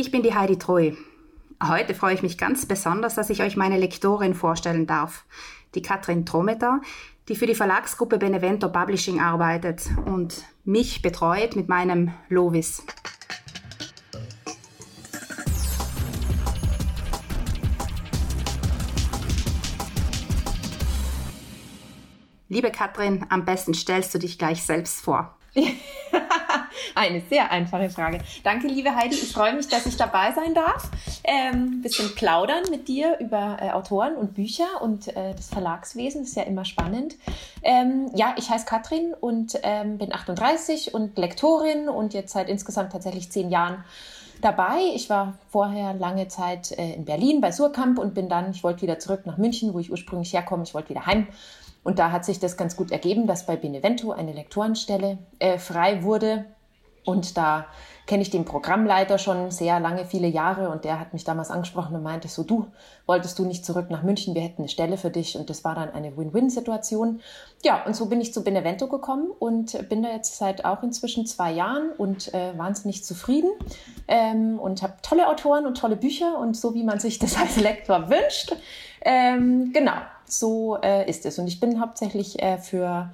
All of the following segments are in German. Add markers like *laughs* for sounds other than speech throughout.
Ich bin die Heidi Treu. Heute freue ich mich ganz besonders, dass ich euch meine Lektorin vorstellen darf, die Katrin Trometa, die für die Verlagsgruppe Benevento Publishing arbeitet und mich betreut mit meinem Lovis. Liebe Katrin, am besten stellst du dich gleich selbst vor. *laughs* Eine sehr einfache Frage. Danke, liebe Heidi. Ich freue mich, dass ich dabei sein darf. Ähm, bisschen plaudern mit dir über äh, Autoren und Bücher und äh, das Verlagswesen. Das ist ja immer spannend. Ähm, ja, ich heiße Katrin und ähm, bin 38 und Lektorin und jetzt seit insgesamt tatsächlich zehn Jahren dabei. Ich war vorher lange Zeit äh, in Berlin bei Surkamp und bin dann, ich wollte wieder zurück nach München, wo ich ursprünglich herkomme. Ich wollte wieder heim und da hat sich das ganz gut ergeben, dass bei Benevento eine Lektorenstelle äh, frei wurde. Und da kenne ich den Programmleiter schon sehr lange, viele Jahre. Und der hat mich damals angesprochen und meinte so, du, wolltest du nicht zurück nach München? Wir hätten eine Stelle für dich. Und das war dann eine Win-Win-Situation. Ja, und so bin ich zu Benevento gekommen und bin da jetzt seit auch inzwischen zwei Jahren und äh, wahnsinnig zufrieden. Ähm, und habe tolle Autoren und tolle Bücher und so, wie man sich das als Lektor wünscht. Ähm, genau, so äh, ist es. Und ich bin hauptsächlich äh, für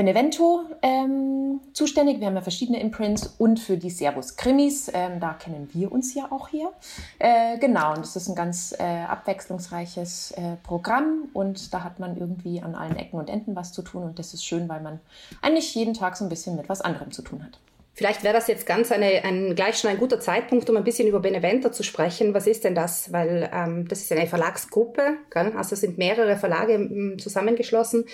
Benevento ähm, zuständig. Wir haben ja verschiedene Imprints und für die Servus Krimis. Ähm, da kennen wir uns ja auch hier. Äh, genau, und es ist ein ganz äh, abwechslungsreiches äh, Programm und da hat man irgendwie an allen Ecken und Enden was zu tun und das ist schön, weil man eigentlich jeden Tag so ein bisschen mit was anderem zu tun hat. Vielleicht wäre das jetzt ganz eine, ein, gleich schon ein guter Zeitpunkt, um ein bisschen über Benevento zu sprechen. Was ist denn das? Weil ähm, das ist eine Verlagsgruppe, gell? also sind mehrere Verlage m, zusammengeschlossen.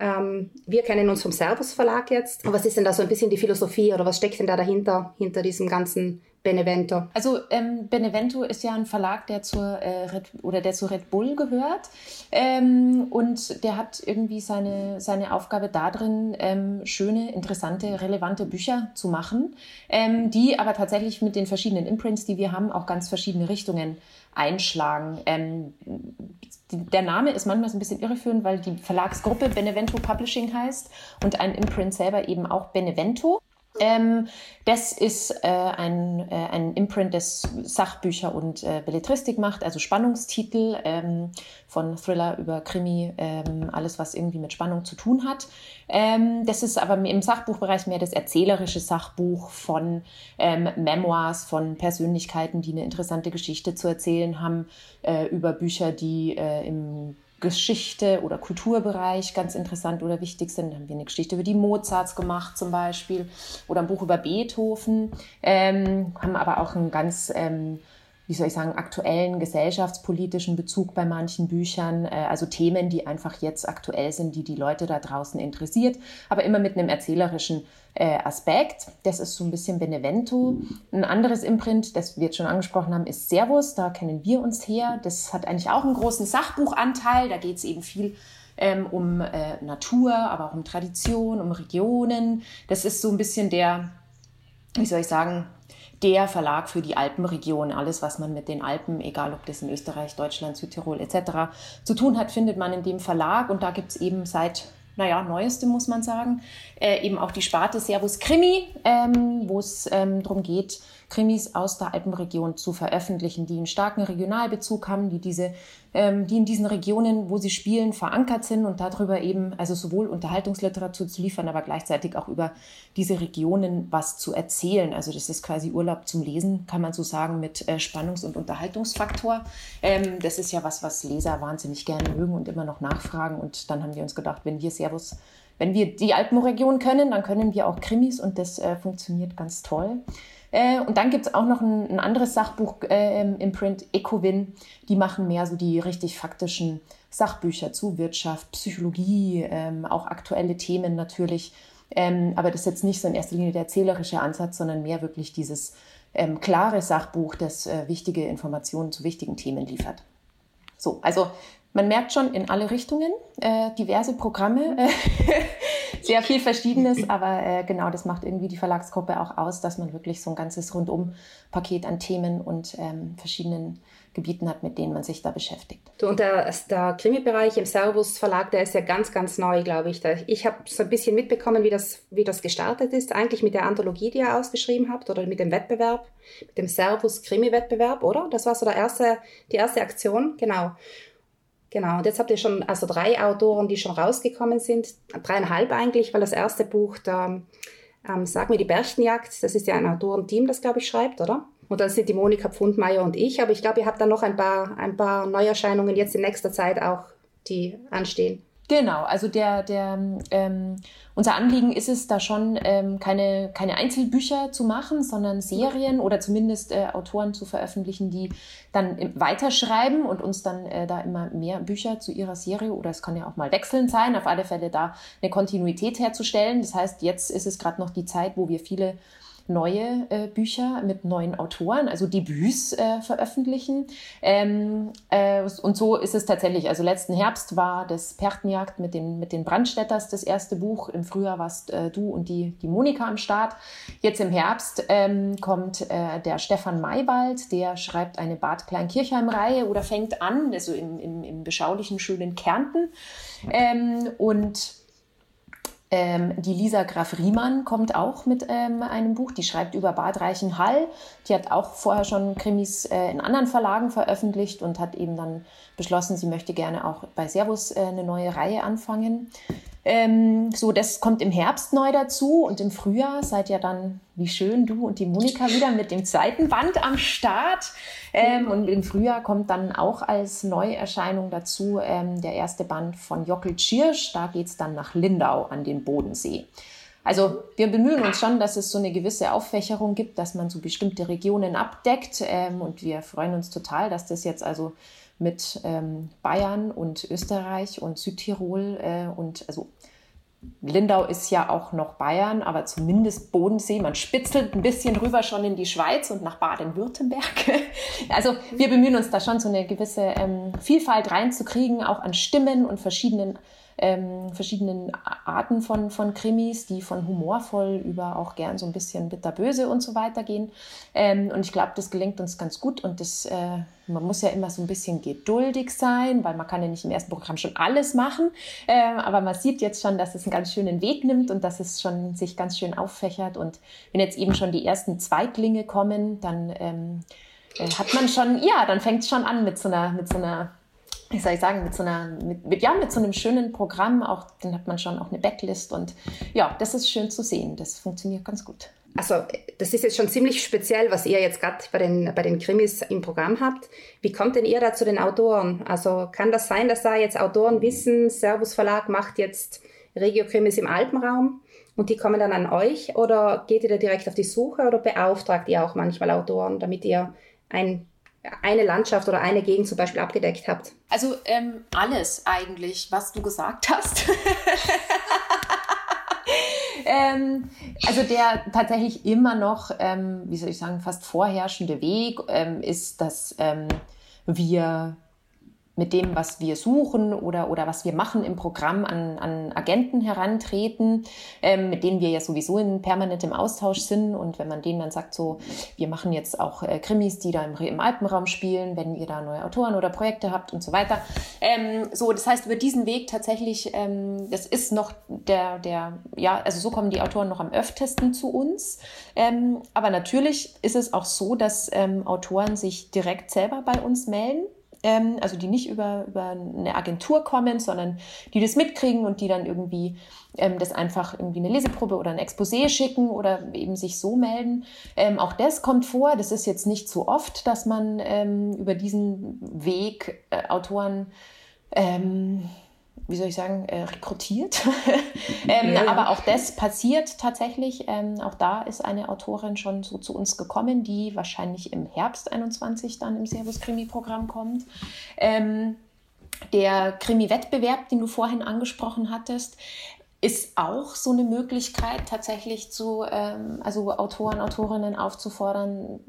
Ähm, wir kennen uns vom Servus Verlag jetzt. Was ist denn da so ein bisschen die Philosophie oder was steckt denn da dahinter, hinter diesem ganzen Benevento? Also ähm, Benevento ist ja ein Verlag, der zur äh, Red, oder der zu Red Bull gehört ähm, und der hat irgendwie seine seine Aufgabe darin, ähm, schöne, interessante, relevante Bücher zu machen, ähm, die aber tatsächlich mit den verschiedenen Imprints, die wir haben, auch ganz verschiedene Richtungen einschlagen. Ähm, der Name ist manchmal so ein bisschen irreführend, weil die Verlagsgruppe Benevento Publishing heißt und ein Imprint selber eben auch Benevento. Ähm, das ist äh, ein, äh, ein Imprint, das Sachbücher und äh, Belletristik macht, also Spannungstitel ähm, von Thriller über Krimi, ähm, alles was irgendwie mit Spannung zu tun hat. Ähm, das ist aber im Sachbuchbereich mehr das erzählerische Sachbuch von ähm, Memoirs, von Persönlichkeiten, die eine interessante Geschichte zu erzählen haben, äh, über Bücher, die äh, im Geschichte oder Kulturbereich ganz interessant oder wichtig sind. Da haben wir eine Geschichte über die Mozarts gemacht zum Beispiel oder ein Buch über Beethoven, ähm, haben aber auch ein ganz ähm, wie soll ich sagen, aktuellen gesellschaftspolitischen Bezug bei manchen Büchern, äh, also Themen, die einfach jetzt aktuell sind, die die Leute da draußen interessiert, aber immer mit einem erzählerischen äh, Aspekt. Das ist so ein bisschen Benevento. Ein anderes Imprint, das wir jetzt schon angesprochen haben, ist Servus. Da kennen wir uns her. Das hat eigentlich auch einen großen Sachbuchanteil. Da geht es eben viel ähm, um äh, Natur, aber auch um Tradition, um Regionen. Das ist so ein bisschen der, wie soll ich sagen, der Verlag für die Alpenregion. Alles, was man mit den Alpen, egal ob das in Österreich, Deutschland, Südtirol etc. zu tun hat, findet man in dem Verlag. Und da gibt es eben seit naja, neueste muss man sagen, äh, eben auch die Sparte Servus Krimi, ähm, wo es ähm, darum geht, Krimis aus der Alpenregion zu veröffentlichen, die einen starken Regionalbezug haben, die diese, ähm, die in diesen Regionen, wo sie spielen, verankert sind und darüber eben, also sowohl Unterhaltungsliteratur zu liefern, aber gleichzeitig auch über diese Regionen was zu erzählen. Also das ist quasi Urlaub zum Lesen, kann man so sagen, mit äh, Spannungs- und Unterhaltungsfaktor. Ähm, das ist ja was, was Leser wahnsinnig gerne mögen und immer noch nachfragen. Und dann haben wir uns gedacht, wenn wir Servus wenn wir die Alpenregion können, dann können wir auch Krimis und das äh, funktioniert ganz toll. Äh, und dann gibt's auch noch ein, ein anderes Sachbuch äh, im Print, Ecowin. Die machen mehr so die richtig faktischen Sachbücher zu Wirtschaft, Psychologie, ähm, auch aktuelle Themen natürlich. Ähm, aber das ist jetzt nicht so in erster Linie der erzählerische Ansatz, sondern mehr wirklich dieses ähm, klare Sachbuch, das äh, wichtige Informationen zu wichtigen Themen liefert. So, also man merkt schon in alle Richtungen äh, diverse Programme, äh, *laughs* sehr viel Verschiedenes, *laughs* aber äh, genau, das macht irgendwie die Verlagsgruppe auch aus, dass man wirklich so ein ganzes Rundum-Paket an Themen und ähm, verschiedenen Gebieten hat, mit denen man sich da beschäftigt. Und der, der Krimi-Bereich im Servus Verlag, der ist ja ganz, ganz neu, glaube ich. Ich habe so ein bisschen mitbekommen, wie das, wie das gestartet ist, eigentlich mit der Anthologie, die ihr ausgeschrieben habt oder mit dem Wettbewerb, mit dem Servus Krimi-Wettbewerb, oder? Das war so der erste, die erste Aktion, genau. Genau, und jetzt habt ihr schon also drei Autoren, die schon rausgekommen sind, dreieinhalb eigentlich, weil das erste Buch, da ähm, Sag mir die Berchtenjagd, das ist ja ein Autorenteam, das glaube ich schreibt, oder? Und dann sind die Monika Pfundmeier und ich. Aber ich glaube, ihr habt dann noch ein paar, ein paar Neuerscheinungen jetzt in nächster Zeit auch, die anstehen. Genau, also der, der, ähm, unser Anliegen ist es, da schon ähm, keine, keine Einzelbücher zu machen, sondern Serien oder zumindest äh, Autoren zu veröffentlichen, die dann weiterschreiben und uns dann äh, da immer mehr Bücher zu ihrer Serie oder es kann ja auch mal wechselnd sein, auf alle Fälle da eine Kontinuität herzustellen. Das heißt, jetzt ist es gerade noch die Zeit, wo wir viele neue äh, Bücher mit neuen Autoren, also Debüts äh, veröffentlichen. Ähm, äh, und so ist es tatsächlich. Also letzten Herbst war das Pertenjagd mit den, mit den Brandstätters das erste Buch. Im Frühjahr warst äh, du und die, die Monika am Start. Jetzt im Herbst ähm, kommt äh, der Stefan Maywald, der schreibt eine Bad Kleinkirchheim-Reihe oder fängt an, also im, im, im beschaulichen, schönen Kärnten. Ähm, und ähm, die Lisa Graf Riemann kommt auch mit ähm, einem Buch, die schreibt über Bad Reichenhall. Die hat auch vorher schon Krimis äh, in anderen Verlagen veröffentlicht und hat eben dann beschlossen, sie möchte gerne auch bei Servus äh, eine neue Reihe anfangen. Ähm, so, das kommt im Herbst neu dazu und im Frühjahr seid ihr dann, wie schön, du und die Monika wieder mit dem zweiten Band am Start. Ähm, und im Frühjahr kommt dann auch als Neuerscheinung dazu ähm, der erste Band von Jockel Tschirsch. Da geht es dann nach Lindau an den Bodensee. Also wir bemühen uns schon, dass es so eine gewisse Auffächerung gibt, dass man so bestimmte Regionen abdeckt. Ähm, und wir freuen uns total, dass das jetzt also mit ähm, Bayern und Österreich und Südtirol äh, und also Lindau ist ja auch noch Bayern, aber zumindest Bodensee. Man spitzelt ein bisschen rüber schon in die Schweiz und nach Baden-Württemberg. *laughs* Also wir bemühen uns da schon so eine gewisse ähm, Vielfalt reinzukriegen, auch an Stimmen und verschiedenen ähm, verschiedenen Arten von, von Krimis, die von humorvoll über auch gern so ein bisschen bitterböse und so weiter gehen. Ähm, und ich glaube, das gelingt uns ganz gut und das, äh, man muss ja immer so ein bisschen geduldig sein, weil man kann ja nicht im ersten Programm schon alles machen. Äh, aber man sieht jetzt schon, dass es einen ganz schönen Weg nimmt und dass es schon sich ganz schön auffächert. Und wenn jetzt eben schon die ersten Zweitlinge kommen, dann ähm, äh, hat man schon, ja, dann fängt es schon an mit so einer, mit so einer wie soll ich sagen, mit so einer, mit, mit, ja, mit so einem schönen Programm, auch, dann hat man schon auch eine Backlist und ja, das ist schön zu sehen. Das funktioniert ganz gut. Also, das ist jetzt schon ziemlich speziell, was ihr jetzt gerade bei den, bei den Krimis im Programm habt. Wie kommt denn ihr da zu den Autoren? Also, kann das sein, dass da jetzt Autoren wissen, Servus Verlag macht jetzt Regio-Krimis im Alpenraum und die kommen dann an euch? Oder geht ihr da direkt auf die Suche oder beauftragt ihr auch manchmal Autoren, damit ihr ein eine Landschaft oder eine Gegend zum Beispiel abgedeckt habt? Also ähm, alles eigentlich, was du gesagt hast. *laughs* ähm, also der tatsächlich immer noch, ähm, wie soll ich sagen, fast vorherrschende Weg ähm, ist, dass ähm, wir mit dem, was wir suchen oder, oder was wir machen im Programm an, an Agenten herantreten, ähm, mit denen wir ja sowieso in permanentem Austausch sind. Und wenn man denen dann sagt, so, wir machen jetzt auch äh, Krimis, die da im, im Alpenraum spielen, wenn ihr da neue Autoren oder Projekte habt und so weiter. Ähm, so, das heißt, über diesen Weg tatsächlich, ähm, das ist noch der, der, ja, also so kommen die Autoren noch am öftesten zu uns. Ähm, aber natürlich ist es auch so, dass ähm, Autoren sich direkt selber bei uns melden ähm, also die nicht über, über eine Agentur kommen, sondern die das mitkriegen und die dann irgendwie ähm, das einfach irgendwie eine Leseprobe oder ein Exposé schicken oder eben sich so melden. Ähm, auch das kommt vor. Das ist jetzt nicht so oft, dass man ähm, über diesen Weg äh, Autoren ähm, wie soll ich sagen, äh, rekrutiert. *laughs* ähm, ja, ja. Aber auch das passiert tatsächlich. Ähm, auch da ist eine Autorin schon so zu uns gekommen, die wahrscheinlich im Herbst 21 dann im Servus-Krimi-Programm kommt. Ähm, der Krimi-Wettbewerb, den du vorhin angesprochen hattest, ist auch so eine Möglichkeit, tatsächlich zu, ähm, also Autoren, Autorinnen aufzufordern,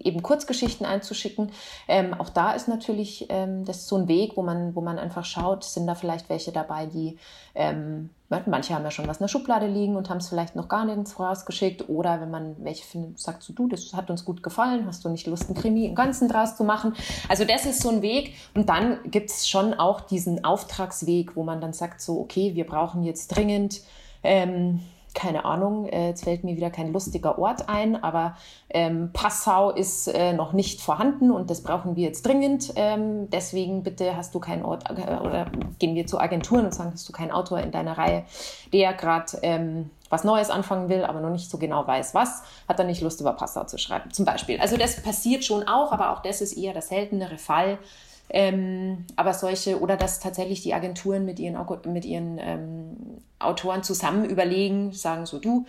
eben Kurzgeschichten einzuschicken. Ähm, auch da ist natürlich ähm, das so ein Weg, wo man, wo man einfach schaut, sind da vielleicht welche dabei, die ähm, manche haben ja schon was in der Schublade liegen und haben es vielleicht noch gar nirgends rausgeschickt. Oder wenn man welche findet, sagt so, du, das hat uns gut gefallen, hast du nicht Lust, einen Krimi im Ganzen draus zu machen? Also das ist so ein Weg. Und dann gibt es schon auch diesen Auftragsweg, wo man dann sagt so, okay, wir brauchen jetzt dringend ähm, keine Ahnung, äh, jetzt fällt mir wieder kein lustiger Ort ein, aber ähm, Passau ist äh, noch nicht vorhanden und das brauchen wir jetzt dringend. Ähm, deswegen bitte hast du keinen Ort äh, oder gehen wir zu Agenturen und sagen, hast du keinen Autor in deiner Reihe, der gerade ähm, was Neues anfangen will, aber noch nicht so genau weiß, was, hat er nicht Lust, über Passau zu schreiben, zum Beispiel. Also das passiert schon auch, aber auch das ist eher der seltenere Fall. Ähm, aber solche, oder dass tatsächlich die Agenturen mit ihren, mit ihren ähm, Autoren zusammen überlegen, sagen so, du,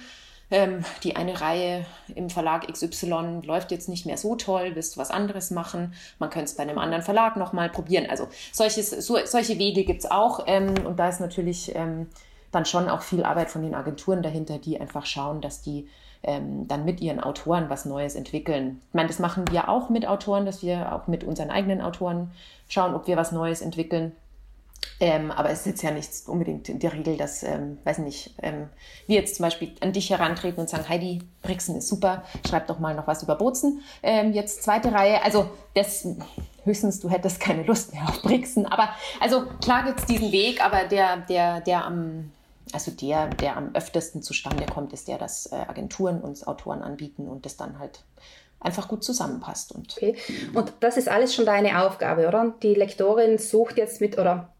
ähm, die eine Reihe im Verlag XY läuft jetzt nicht mehr so toll, willst du was anderes machen? Man könnte es bei einem anderen Verlag nochmal probieren. Also solches, so, solche Wege gibt es auch. Ähm, und da ist natürlich ähm, dann schon auch viel Arbeit von den Agenturen dahinter, die einfach schauen, dass die ähm, dann mit ihren Autoren was Neues entwickeln. Ich meine, das machen wir auch mit Autoren, dass wir auch mit unseren eigenen Autoren schauen, ob wir was Neues entwickeln. Ähm, aber es ist jetzt ja nicht unbedingt in der Regel, dass, ähm, weiß nicht, ähm, wir jetzt zum Beispiel an dich herantreten und sagen, Heidi, Brixen ist super, schreib doch mal noch was über Bozen. Ähm, jetzt zweite Reihe, also das höchstens, du hättest keine Lust mehr auf Brixen. Aber also klar gibt es diesen Weg, aber der, der, der am also der, der am öftesten zustande kommt, ist der, dass äh, Agenturen uns Autoren anbieten und das dann halt einfach gut zusammenpasst. Und, okay. und das ist alles schon deine Aufgabe, oder? Die Lektorin sucht jetzt mit, oder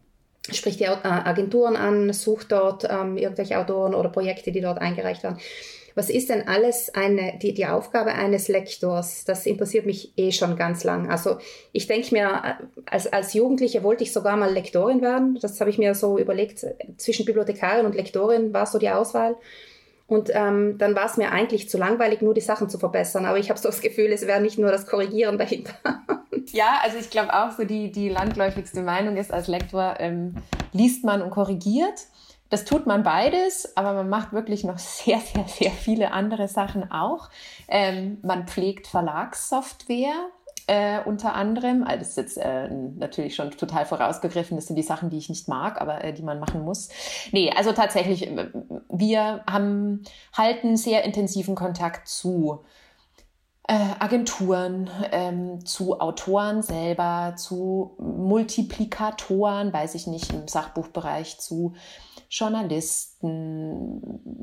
spricht die äh, Agenturen an, sucht dort ähm, irgendwelche Autoren oder Projekte, die dort eingereicht werden. Was ist denn alles eine, die, die Aufgabe eines Lektors? Das interessiert mich eh schon ganz lang. Also ich denke mir, als, als Jugendliche wollte ich sogar mal Lektorin werden. Das habe ich mir so überlegt. Zwischen Bibliothekarin und Lektorin war so die Auswahl. Und ähm, dann war es mir eigentlich zu langweilig, nur die Sachen zu verbessern. Aber ich habe so das Gefühl, es wäre nicht nur das Korrigieren dahinter. *laughs* Ja, also ich glaube auch so die, die landläufigste Meinung ist, als Lektor ähm, liest man und korrigiert. Das tut man beides, aber man macht wirklich noch *laughs* sehr, sehr, sehr viele andere Sachen auch. Ähm, man pflegt Verlagssoftware, äh, unter anderem. Also das ist jetzt äh, natürlich schon total vorausgegriffen. Das sind die Sachen, die ich nicht mag, aber äh, die man machen muss. Nee, also tatsächlich, äh, wir haben, halten sehr intensiven Kontakt zu äh, Agenturen, ähm, zu Autoren selber, zu Multiplikatoren, weiß ich nicht, im Sachbuchbereich, zu Journalisten,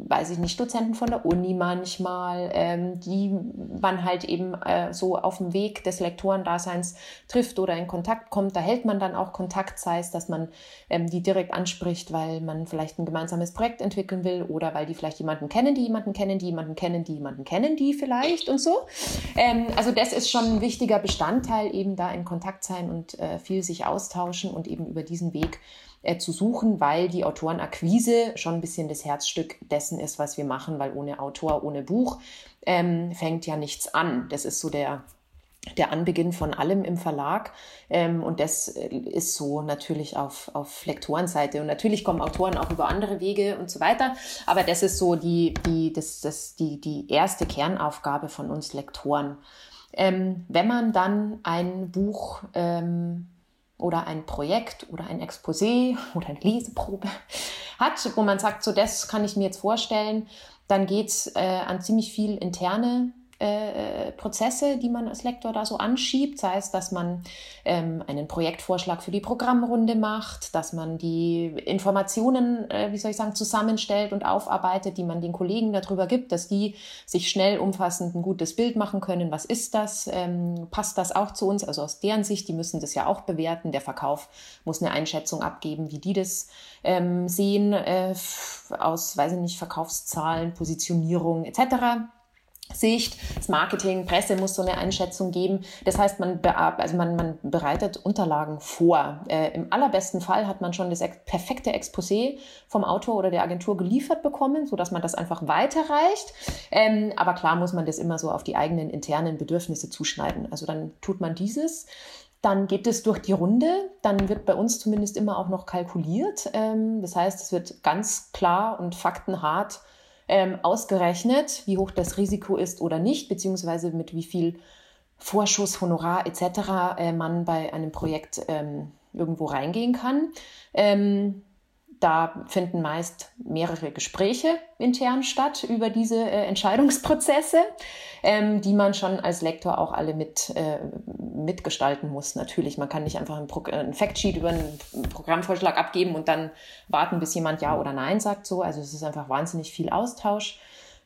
weiß ich nicht, Dozenten von der Uni manchmal, ähm, die man halt eben äh, so auf dem Weg des Lektorendaseins trifft oder in Kontakt kommt. Da hält man dann auch Kontakt, sei es, dass man ähm, die direkt anspricht, weil man vielleicht ein gemeinsames Projekt entwickeln will oder weil die vielleicht jemanden kennen, die jemanden kennen, die jemanden kennen, die jemanden kennen, die vielleicht und so. Ähm, also das ist schon ein wichtiger Bestandteil, eben da in Kontakt sein und äh, viel sich austauschen und eben über diesen Weg äh, zu suchen, weil die Autorenakquise schon ein bisschen das Herzstück dessen ist, was wir machen, weil ohne Autor, ohne Buch ähm, fängt ja nichts an. Das ist so der der Anbeginn von allem im Verlag. Ähm, und das äh, ist so natürlich auf, auf Lektorenseite. Und natürlich kommen Autoren auch über andere Wege und so weiter. Aber das ist so die, die, das, das, die, die erste Kernaufgabe von uns Lektoren. Ähm, wenn man dann ein Buch ähm, oder ein Projekt oder ein Exposé *laughs* oder eine Leseprobe hat, wo man sagt, so das kann ich mir jetzt vorstellen, dann geht es äh, an ziemlich viel interne äh, Prozesse, die man als Lektor da so anschiebt, sei es, dass man ähm, einen Projektvorschlag für die Programmrunde macht, dass man die Informationen, äh, wie soll ich sagen, zusammenstellt und aufarbeitet, die man den Kollegen darüber gibt, dass die sich schnell umfassend ein gutes Bild machen können. Was ist das? Ähm, passt das auch zu uns? Also aus deren Sicht, die müssen das ja auch bewerten. Der Verkauf muss eine Einschätzung abgeben, wie die das ähm, sehen, äh, aus, weiß ich nicht, Verkaufszahlen, Positionierung etc. Sicht. Das Marketing, Presse muss so eine Einschätzung geben. Das heißt, man, also man, man bereitet Unterlagen vor. Äh, Im allerbesten Fall hat man schon das perfekte Exposé vom Autor oder der Agentur geliefert bekommen, sodass man das einfach weiterreicht. Ähm, aber klar muss man das immer so auf die eigenen internen Bedürfnisse zuschneiden. Also dann tut man dieses. Dann geht es durch die Runde. Dann wird bei uns zumindest immer auch noch kalkuliert. Ähm, das heißt, es wird ganz klar und faktenhart ähm, ausgerechnet, wie hoch das Risiko ist oder nicht, beziehungsweise mit wie viel Vorschuss, Honorar etc. Äh, man bei einem Projekt ähm, irgendwo reingehen kann. Ähm, da finden meist mehrere Gespräche intern statt über diese äh, Entscheidungsprozesse, ähm, die man schon als Lektor auch alle mit, äh, mitgestalten muss. Natürlich, man kann nicht einfach ein, Pro ein Factsheet über einen Programmvorschlag abgeben und dann warten, bis jemand Ja oder Nein sagt. So, also es ist einfach wahnsinnig viel Austausch.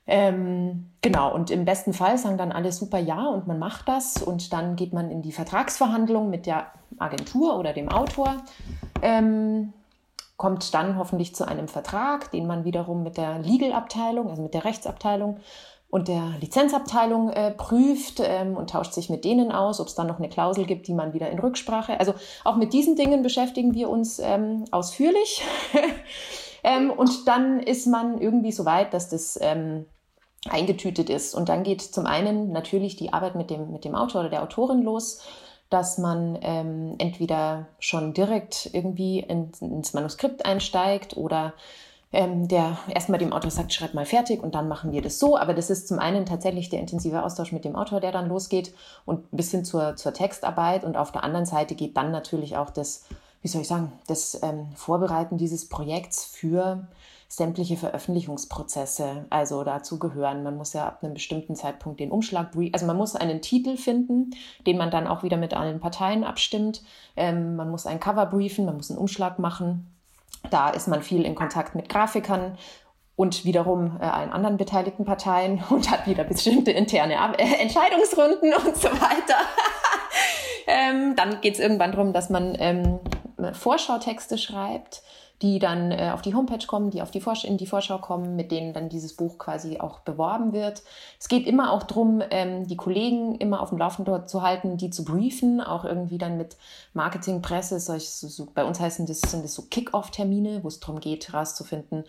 Ähm, genau, und im besten Fall sagen dann alle super ja und man macht das und dann geht man in die Vertragsverhandlung mit der Agentur oder dem Autor. Ähm, kommt dann hoffentlich zu einem Vertrag, den man wiederum mit der Legal-Abteilung, also mit der Rechtsabteilung und der Lizenzabteilung äh, prüft ähm, und tauscht sich mit denen aus, ob es dann noch eine Klausel gibt, die man wieder in Rücksprache. Also auch mit diesen Dingen beschäftigen wir uns ähm, ausführlich. *laughs* ähm, und dann ist man irgendwie so weit, dass das ähm, eingetütet ist. Und dann geht zum einen natürlich die Arbeit mit dem, mit dem Autor oder der Autorin los dass man ähm, entweder schon direkt irgendwie in, ins Manuskript einsteigt oder ähm, der erstmal dem Autor sagt, schreib mal fertig und dann machen wir das so. Aber das ist zum einen tatsächlich der intensive Austausch mit dem Autor, der dann losgeht und bis hin zur, zur Textarbeit. Und auf der anderen Seite geht dann natürlich auch das, wie soll ich sagen, das ähm, Vorbereiten dieses Projekts für sämtliche Veröffentlichungsprozesse also dazu gehören. Man muss ja ab einem bestimmten Zeitpunkt den Umschlag, also man muss einen Titel finden, den man dann auch wieder mit allen Parteien abstimmt. Ähm, man muss ein Cover briefen, man muss einen Umschlag machen. Da ist man viel in Kontakt mit Grafikern und wiederum äh, allen anderen beteiligten Parteien *laughs* und hat wieder bestimmte interne Ab äh, Entscheidungsrunden *laughs* und so weiter. *laughs* ähm, dann geht es irgendwann darum, dass man ähm, Vorschautexte schreibt die dann äh, auf die Homepage kommen, die auf die Vorsch in die Vorschau kommen, mit denen dann dieses Buch quasi auch beworben wird. Es geht immer auch darum, ähm, die Kollegen immer auf dem Laufenden zu halten, die zu briefen, auch irgendwie dann mit Marketing, Presse, solche, so, so, bei uns heißen das, sind das so Kick-Off-Termine, wo es darum geht, herauszufinden,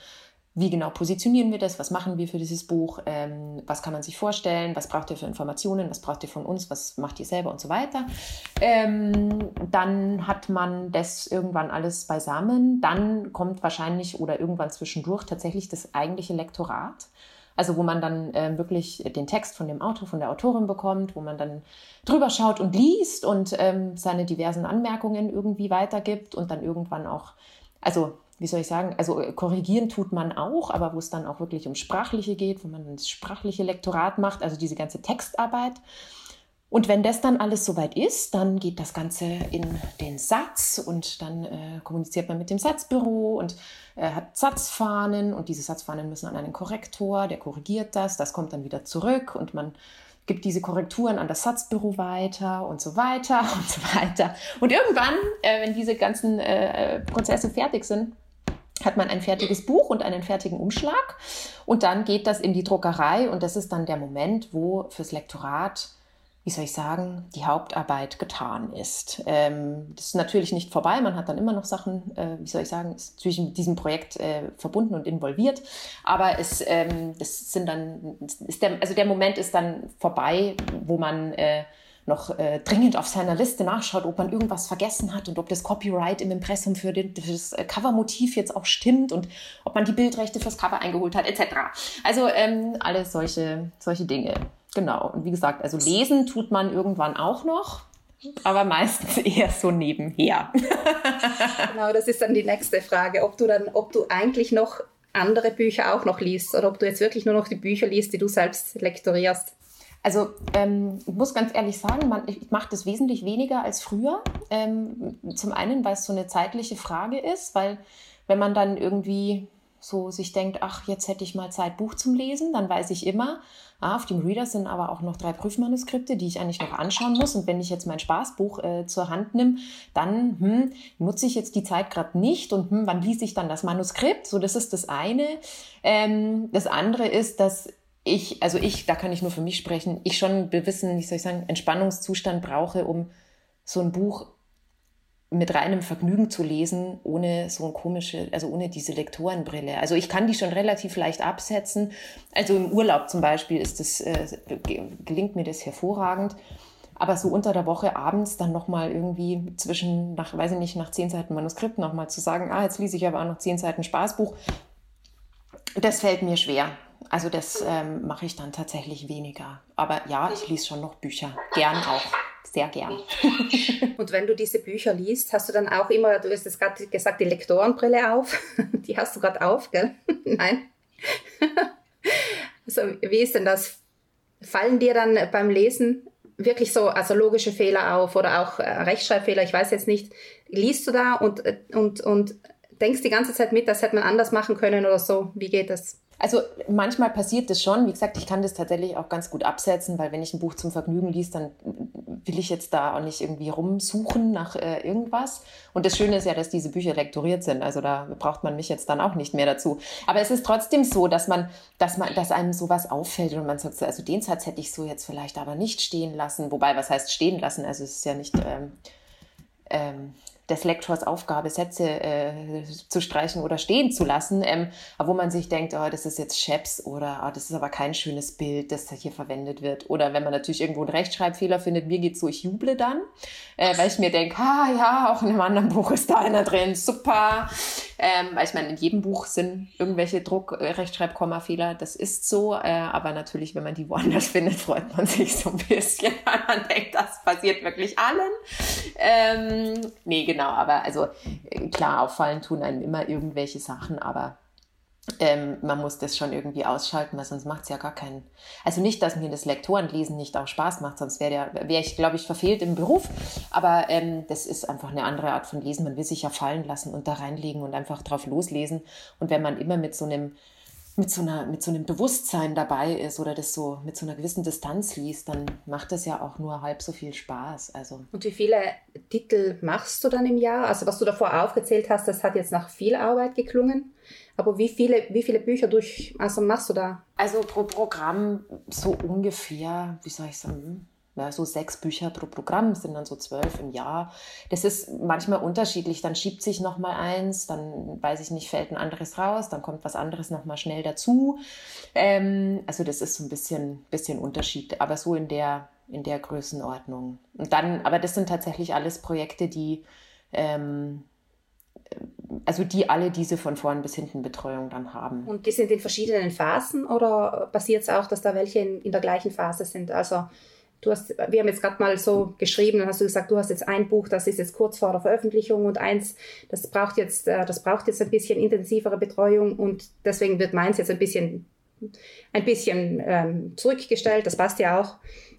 wie genau positionieren wir das, was machen wir für dieses Buch, ähm, was kann man sich vorstellen, was braucht ihr für Informationen, was braucht ihr von uns, was macht ihr selber und so weiter. Ähm, dann hat man das irgendwann alles beisammen. Dann kommt wahrscheinlich oder irgendwann zwischendurch tatsächlich das eigentliche Lektorat. Also wo man dann äh, wirklich den Text von dem Autor, von der Autorin bekommt, wo man dann drüber schaut und liest und ähm, seine diversen Anmerkungen irgendwie weitergibt und dann irgendwann auch, also wie soll ich sagen, also äh, korrigieren tut man auch, aber wo es dann auch wirklich um Sprachliche geht, wo man das sprachliche Lektorat macht, also diese ganze Textarbeit. Und wenn das dann alles soweit ist, dann geht das Ganze in den Satz und dann äh, kommuniziert man mit dem Satzbüro und äh, hat Satzfahnen und diese Satzfahnen müssen an einen Korrektor, der korrigiert das, das kommt dann wieder zurück und man gibt diese Korrekturen an das Satzbüro weiter und so weiter *laughs* und so weiter. Und irgendwann, äh, wenn diese ganzen äh, Prozesse fertig sind, hat man ein fertiges Buch und einen fertigen Umschlag und dann geht das in die Druckerei und das ist dann der Moment, wo fürs Lektorat, wie soll ich sagen, die Hauptarbeit getan ist. Ähm, das ist natürlich nicht vorbei, man hat dann immer noch Sachen, äh, wie soll ich sagen, mit diesem Projekt äh, verbunden und involviert, aber es, ähm, das sind dann, der, also der Moment ist dann vorbei, wo man äh, noch äh, dringend auf seiner Liste nachschaut, ob man irgendwas vergessen hat und ob das Copyright im Impressum für, den, für das äh, Covermotiv jetzt auch stimmt und ob man die Bildrechte fürs Cover eingeholt hat, etc. Also ähm, alles solche, solche Dinge. Genau. Und wie gesagt, also lesen tut man irgendwann auch noch aber meistens *laughs* eher so nebenher. *laughs* genau, das ist dann die nächste Frage, ob du dann, ob du eigentlich noch andere Bücher auch noch liest oder ob du jetzt wirklich nur noch die Bücher liest, die du selbst lektorierst. Also ähm, ich muss ganz ehrlich sagen, man, ich mache das wesentlich weniger als früher. Ähm, zum einen, weil es so eine zeitliche Frage ist, weil wenn man dann irgendwie so sich denkt, ach, jetzt hätte ich mal Zeit, Buch zum Lesen, dann weiß ich immer, ah, auf dem Reader sind aber auch noch drei Prüfmanuskripte, die ich eigentlich noch anschauen muss. Und wenn ich jetzt mein Spaßbuch äh, zur Hand nehme, dann hm, nutze ich jetzt die Zeit gerade nicht und hm, wann liest ich dann das Manuskript? So, das ist das eine. Ähm, das andere ist, dass ich, also ich, da kann ich nur für mich sprechen, ich schon einen gewissen, wie soll ich sagen, Entspannungszustand brauche, um so ein Buch mit reinem Vergnügen zu lesen, ohne so ein komische, also ohne diese Lektorenbrille. Also ich kann die schon relativ leicht absetzen. Also im Urlaub zum Beispiel ist das, äh, gelingt mir das hervorragend. Aber so unter der Woche abends dann nochmal irgendwie zwischen, nach, weiß ich nicht, nach zehn Seiten Manuskript nochmal zu sagen, ah, jetzt lese ich aber auch noch zehn Seiten Spaßbuch, das fällt mir schwer. Also das ähm, mache ich dann tatsächlich weniger. Aber ja, ich lese schon noch Bücher. Gern auch. sehr gern. *laughs* Und wenn du diese Bücher liest, hast du dann auch immer, du hast jetzt gerade gesagt, die Lektorenbrille auf. *laughs* Die hast du gerade auf, gell? *laughs* Nein. Also, wie ist denn das? Fallen dir dann beim Lesen wirklich so also logische Fehler auf oder auch äh, Rechtschreibfehler, ich weiß jetzt nicht, liest du da und, äh, und, und denkst die ganze Zeit mit, das hätte man anders machen können oder so? Wie geht das? Also manchmal passiert das schon. Wie gesagt, ich kann das tatsächlich auch ganz gut absetzen, weil wenn ich ein Buch zum Vergnügen liest, dann will ich jetzt da auch nicht irgendwie rumsuchen nach äh, irgendwas. Und das Schöne ist ja, dass diese Bücher lektoriert sind. Also da braucht man mich jetzt dann auch nicht mehr dazu. Aber es ist trotzdem so, dass man, dass man, dass einem sowas auffällt und man sagt, also den Satz hätte ich so jetzt vielleicht aber nicht stehen lassen. Wobei, was heißt stehen lassen? Also es ist ja nicht ähm, ähm, des Lektors Aufgabe, Sätze äh, zu streichen oder stehen zu lassen, ähm, wo man sich denkt, oh, das ist jetzt Chaps oder oh, das ist aber kein schönes Bild, das hier verwendet wird. Oder wenn man natürlich irgendwo einen Rechtschreibfehler findet, mir geht's so, ich juble dann, äh, weil ich mir denke, ah ja, auch in einem anderen Buch ist da einer drin, super. Ähm, weil ich meine, in jedem Buch sind irgendwelche Druck-, äh, Rechtschreibkommafehler, das ist so. Äh, aber natürlich, wenn man die woanders *laughs* findet, freut man sich so ein bisschen, *laughs* weil man denkt, das passiert wirklich allen. Ähm, nee, genau, aber also äh, klar, auffallen tun einem immer irgendwelche Sachen, aber ähm, man muss das schon irgendwie ausschalten, weil sonst macht es ja gar keinen. Also nicht, dass mir das Lektorenlesen nicht auch Spaß macht, sonst wäre wär ich, glaube ich, verfehlt im Beruf. Aber ähm, das ist einfach eine andere Art von Lesen. Man will sich ja fallen lassen und da reinlegen und einfach drauf loslesen. Und wenn man immer mit so einem mit so, einer, mit so einem Bewusstsein dabei ist oder das so mit so einer gewissen Distanz liest, dann macht das ja auch nur halb so viel Spaß. Also. Und wie viele Titel machst du dann im Jahr? Also was du davor aufgezählt hast, das hat jetzt nach viel Arbeit geklungen. Aber wie viele, wie viele Bücher durch, also machst du da? Also pro Programm so ungefähr, wie soll ich sagen, ja, so sechs Bücher pro Programm sind dann so zwölf im Jahr. Das ist manchmal unterschiedlich. Dann schiebt sich noch mal eins, dann weiß ich nicht, fällt ein anderes raus, dann kommt was anderes noch mal schnell dazu. Ähm, also das ist so ein bisschen, bisschen Unterschied, aber so in der in der Größenordnung. Und dann, aber das sind tatsächlich alles Projekte, die ähm, also die alle diese von vorn bis hinten Betreuung dann haben. Und die sind in verschiedenen Phasen oder passiert es auch, dass da welche in, in der gleichen Phase sind? Also Du hast, wir haben jetzt gerade mal so geschrieben, dann hast du gesagt, du hast jetzt ein Buch, das ist jetzt kurz vor der Veröffentlichung und eins, das braucht jetzt, äh, das braucht jetzt ein bisschen intensivere Betreuung und deswegen wird meins jetzt ein bisschen, ein bisschen ähm, zurückgestellt. Das passt ja auch.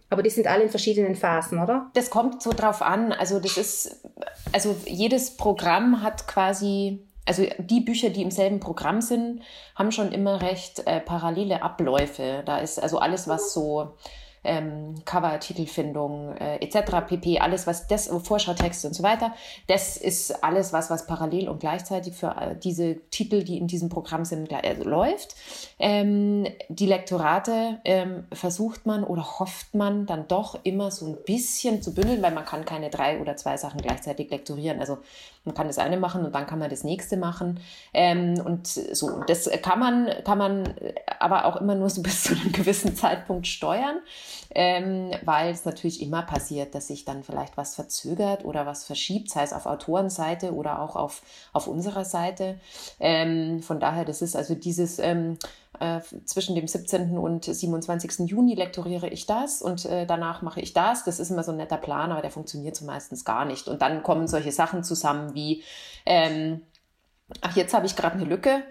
Aber die sind alle in verschiedenen Phasen, oder? Das kommt so drauf an. Also das ist, also jedes Programm hat quasi also die Bücher, die im selben Programm sind, haben schon immer recht äh, parallele Abläufe. Da ist also alles, was so ähm, Cover, Titelfindung äh, etc. pp. Alles, was das, Vorschautexte und so weiter, das ist alles, was, was parallel und gleichzeitig für äh, diese Titel, die in diesem Programm sind, äh, läuft. Ähm, die Lektorate ähm, versucht man oder hofft man dann doch immer so ein bisschen zu bündeln, weil man kann keine drei oder zwei Sachen gleichzeitig lektorieren. Also man kann das eine machen und dann kann man das nächste machen. Ähm, und so, das kann man, kann man aber auch immer nur so *laughs* bis zu einem gewissen Zeitpunkt steuern ähm, weil es natürlich immer passiert, dass sich dann vielleicht was verzögert oder was verschiebt, sei es auf Autorenseite oder auch auf, auf unserer Seite. Ähm, von daher, das ist also dieses ähm, äh, zwischen dem 17. und 27. Juni lektoriere ich das und äh, danach mache ich das. Das ist immer so ein netter Plan, aber der funktioniert so meistens gar nicht. Und dann kommen solche Sachen zusammen wie, ähm, ach, jetzt habe ich gerade eine Lücke.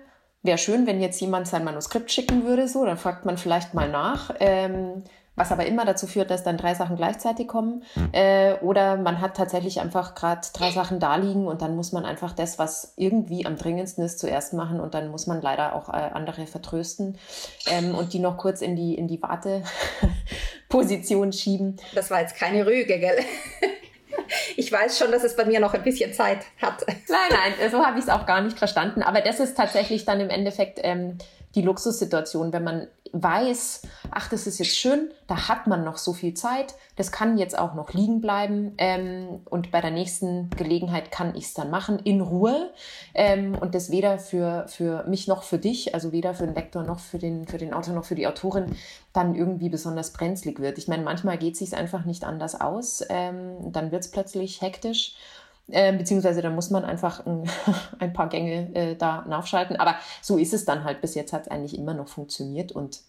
Wäre schön, wenn jetzt jemand sein Manuskript schicken würde, so, dann fragt man vielleicht mal nach. Ähm, was aber immer dazu führt, dass dann drei Sachen gleichzeitig kommen. Mhm. Äh, oder man hat tatsächlich einfach gerade drei Sachen da liegen und dann muss man einfach das, was irgendwie am dringendsten ist, zuerst machen und dann muss man leider auch äh, andere vertrösten ähm, und die noch kurz in die, in die Warteposition schieben. Das war jetzt keine Rüge, gell? *laughs* ich weiß schon, dass es bei mir noch ein bisschen Zeit hat. Nein, nein, so habe ich es auch gar nicht verstanden. Aber das ist tatsächlich dann im Endeffekt ähm, die Luxussituation, wenn man weiß, ach, das ist jetzt schön, da hat man noch so viel Zeit, das kann jetzt auch noch liegen bleiben ähm, und bei der nächsten Gelegenheit kann ich es dann machen, in Ruhe ähm, und das weder für, für mich noch für dich, also weder für den Lektor noch für den, für den Autor noch für die Autorin dann irgendwie besonders brenzlig wird. Ich meine, manchmal geht es sich einfach nicht anders aus, ähm, dann wird es plötzlich hektisch äh, beziehungsweise da muss man einfach ein, *laughs* ein paar Gänge äh, da nachschalten. Aber so ist es dann halt. Bis jetzt hat es eigentlich immer noch funktioniert. Und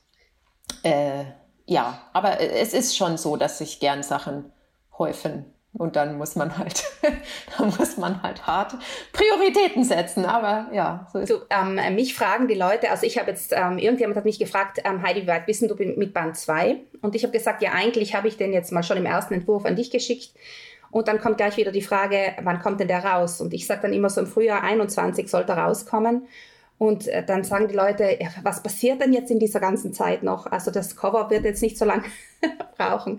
äh, ja, aber es ist schon so, dass ich gern Sachen häufen. Und dann muss man halt, *laughs* dann muss man halt hart Prioritäten setzen. Aber ja, so ist so, ähm, Mich fragen die Leute, also ich habe jetzt, ähm, irgendjemand hat mich gefragt, ähm, Heidi, wie weit bist du mit Band 2? Und ich habe gesagt, ja, eigentlich habe ich den jetzt mal schon im ersten Entwurf an dich geschickt. Und dann kommt gleich wieder die Frage, wann kommt denn der raus? Und ich sage dann immer so im Frühjahr 21 sollte er rauskommen. Und äh, dann sagen die Leute, was passiert denn jetzt in dieser ganzen Zeit noch? Also das Cover wird jetzt nicht so lange *laughs* brauchen.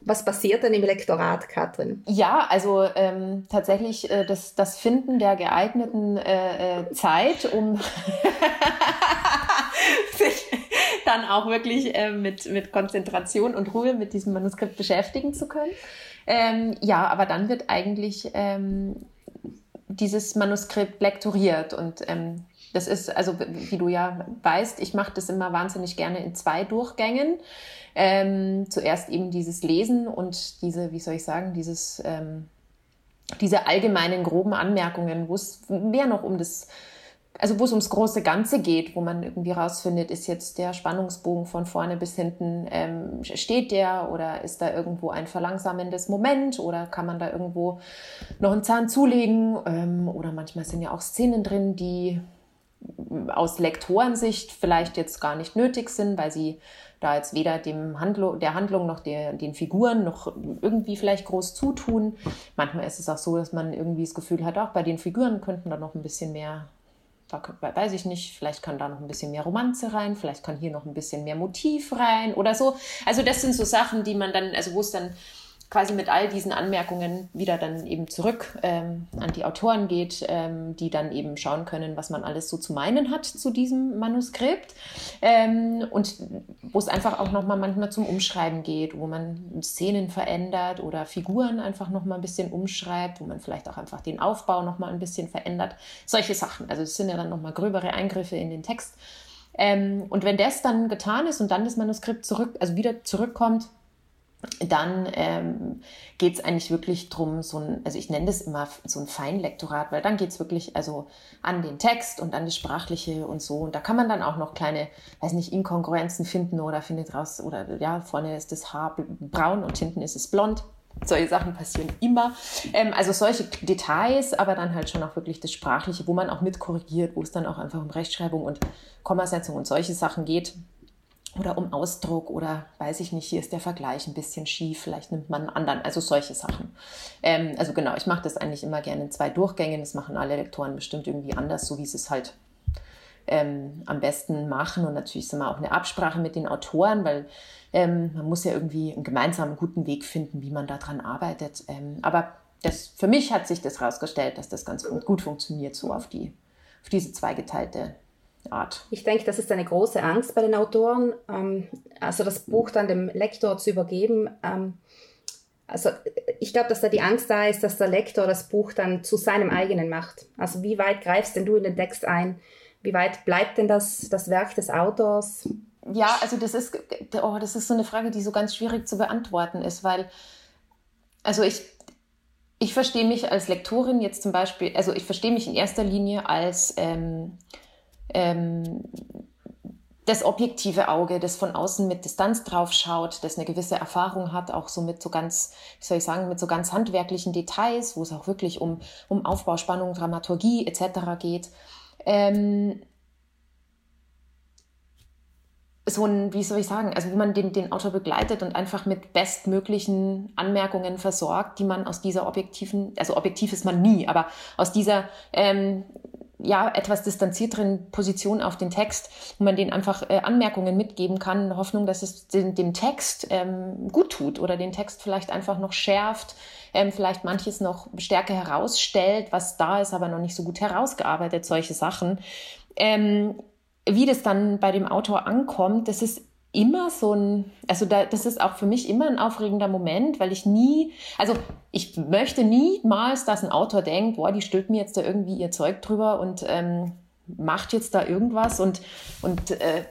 Was passiert denn im Lektorat, Katrin? Ja, also ähm, tatsächlich äh, das, das Finden der geeigneten äh, äh Zeit, um *laughs* sich dann auch wirklich äh, mit, mit Konzentration und Ruhe mit diesem Manuskript beschäftigen zu können. Ähm, ja, aber dann wird eigentlich ähm, dieses Manuskript lektoriert und ähm, das ist, also wie du ja weißt, ich mache das immer wahnsinnig gerne in zwei Durchgängen. Ähm, zuerst eben dieses Lesen und diese, wie soll ich sagen, dieses, ähm, diese allgemeinen groben Anmerkungen, wo es mehr noch um das, also wo es ums große Ganze geht, wo man irgendwie rausfindet, ist jetzt der Spannungsbogen von vorne bis hinten, ähm, steht der oder ist da irgendwo ein verlangsamendes Moment oder kann man da irgendwo noch einen Zahn zulegen ähm, oder manchmal sind ja auch Szenen drin, die aus Lektorensicht vielleicht jetzt gar nicht nötig sind, weil sie da jetzt weder dem Handlung, der Handlung noch der, den Figuren noch irgendwie vielleicht groß zutun. Manchmal ist es auch so, dass man irgendwie das Gefühl hat, auch bei den Figuren könnten da noch ein bisschen mehr, da, weiß ich nicht, vielleicht kann da noch ein bisschen mehr Romanze rein, vielleicht kann hier noch ein bisschen mehr Motiv rein oder so. Also das sind so Sachen, die man dann, also wo es dann quasi mit all diesen Anmerkungen wieder dann eben zurück ähm, an die Autoren geht, ähm, die dann eben schauen können, was man alles so zu meinen hat zu diesem Manuskript ähm, und wo es einfach auch nochmal manchmal zum Umschreiben geht, wo man Szenen verändert oder Figuren einfach nochmal ein bisschen umschreibt, wo man vielleicht auch einfach den Aufbau nochmal ein bisschen verändert. Solche Sachen. Also es sind ja dann nochmal gröbere Eingriffe in den Text. Ähm, und wenn das dann getan ist und dann das Manuskript zurück, also wieder zurückkommt, dann ähm, geht es eigentlich wirklich drum, so ein, also ich nenne das immer so ein Feinlektorat, weil dann geht es wirklich also an den Text und an das Sprachliche und so. Und da kann man dann auch noch kleine, weiß nicht, Inkongruenzen finden oder findet raus, oder ja, vorne ist das Haar braun und hinten ist es blond. Solche Sachen passieren immer. Ähm, also solche Details, aber dann halt schon auch wirklich das Sprachliche, wo man auch mit korrigiert, wo es dann auch einfach um Rechtschreibung und Kommasetzung und solche Sachen geht oder um Ausdruck oder weiß ich nicht, hier ist der Vergleich ein bisschen schief, vielleicht nimmt man einen anderen, also solche Sachen. Ähm, also genau, ich mache das eigentlich immer gerne in zwei Durchgängen, das machen alle Lektoren bestimmt irgendwie anders, so wie sie es halt ähm, am besten machen und natürlich ist immer auch eine Absprache mit den Autoren, weil ähm, man muss ja irgendwie einen gemeinsamen guten Weg finden, wie man daran arbeitet. Ähm, aber das, für mich hat sich das herausgestellt, dass das ganz gut funktioniert, so auf, die, auf diese zweigeteilte Art. Ich denke, das ist eine große Angst bei den Autoren, ähm, also das Buch dann dem Lektor zu übergeben. Ähm, also ich glaube, dass da die Angst da ist, dass der Lektor das Buch dann zu seinem eigenen macht. Also wie weit greifst denn du in den Text ein? Wie weit bleibt denn das, das Werk des Autors? Ja, also das ist, oh, das ist so eine Frage, die so ganz schwierig zu beantworten ist, weil, also ich, ich verstehe mich als Lektorin jetzt zum Beispiel, also ich verstehe mich in erster Linie als ähm, ähm, das objektive Auge, das von außen mit Distanz drauf schaut, das eine gewisse Erfahrung hat, auch so mit so ganz, wie soll ich sagen, mit so ganz handwerklichen Details, wo es auch wirklich um, um Aufbau, Dramaturgie etc. geht. Ähm, so ein, wie soll ich sagen, also wo man den, den Autor begleitet und einfach mit bestmöglichen Anmerkungen versorgt, die man aus dieser objektiven, also objektiv ist man nie, aber aus dieser ähm, ja, etwas distanzierteren Position auf den Text, wo man den einfach äh, Anmerkungen mitgeben kann, in der Hoffnung, dass es den, dem Text ähm, gut tut oder den Text vielleicht einfach noch schärft, ähm, vielleicht manches noch stärker herausstellt, was da ist, aber noch nicht so gut herausgearbeitet, solche Sachen. Ähm, wie das dann bei dem Autor ankommt, das ist immer so ein, also da, das ist auch für mich immer ein aufregender Moment, weil ich nie, also ich möchte niemals, dass ein Autor denkt, boah, die stülpt mir jetzt da irgendwie ihr Zeug drüber und ähm, macht jetzt da irgendwas und, und äh,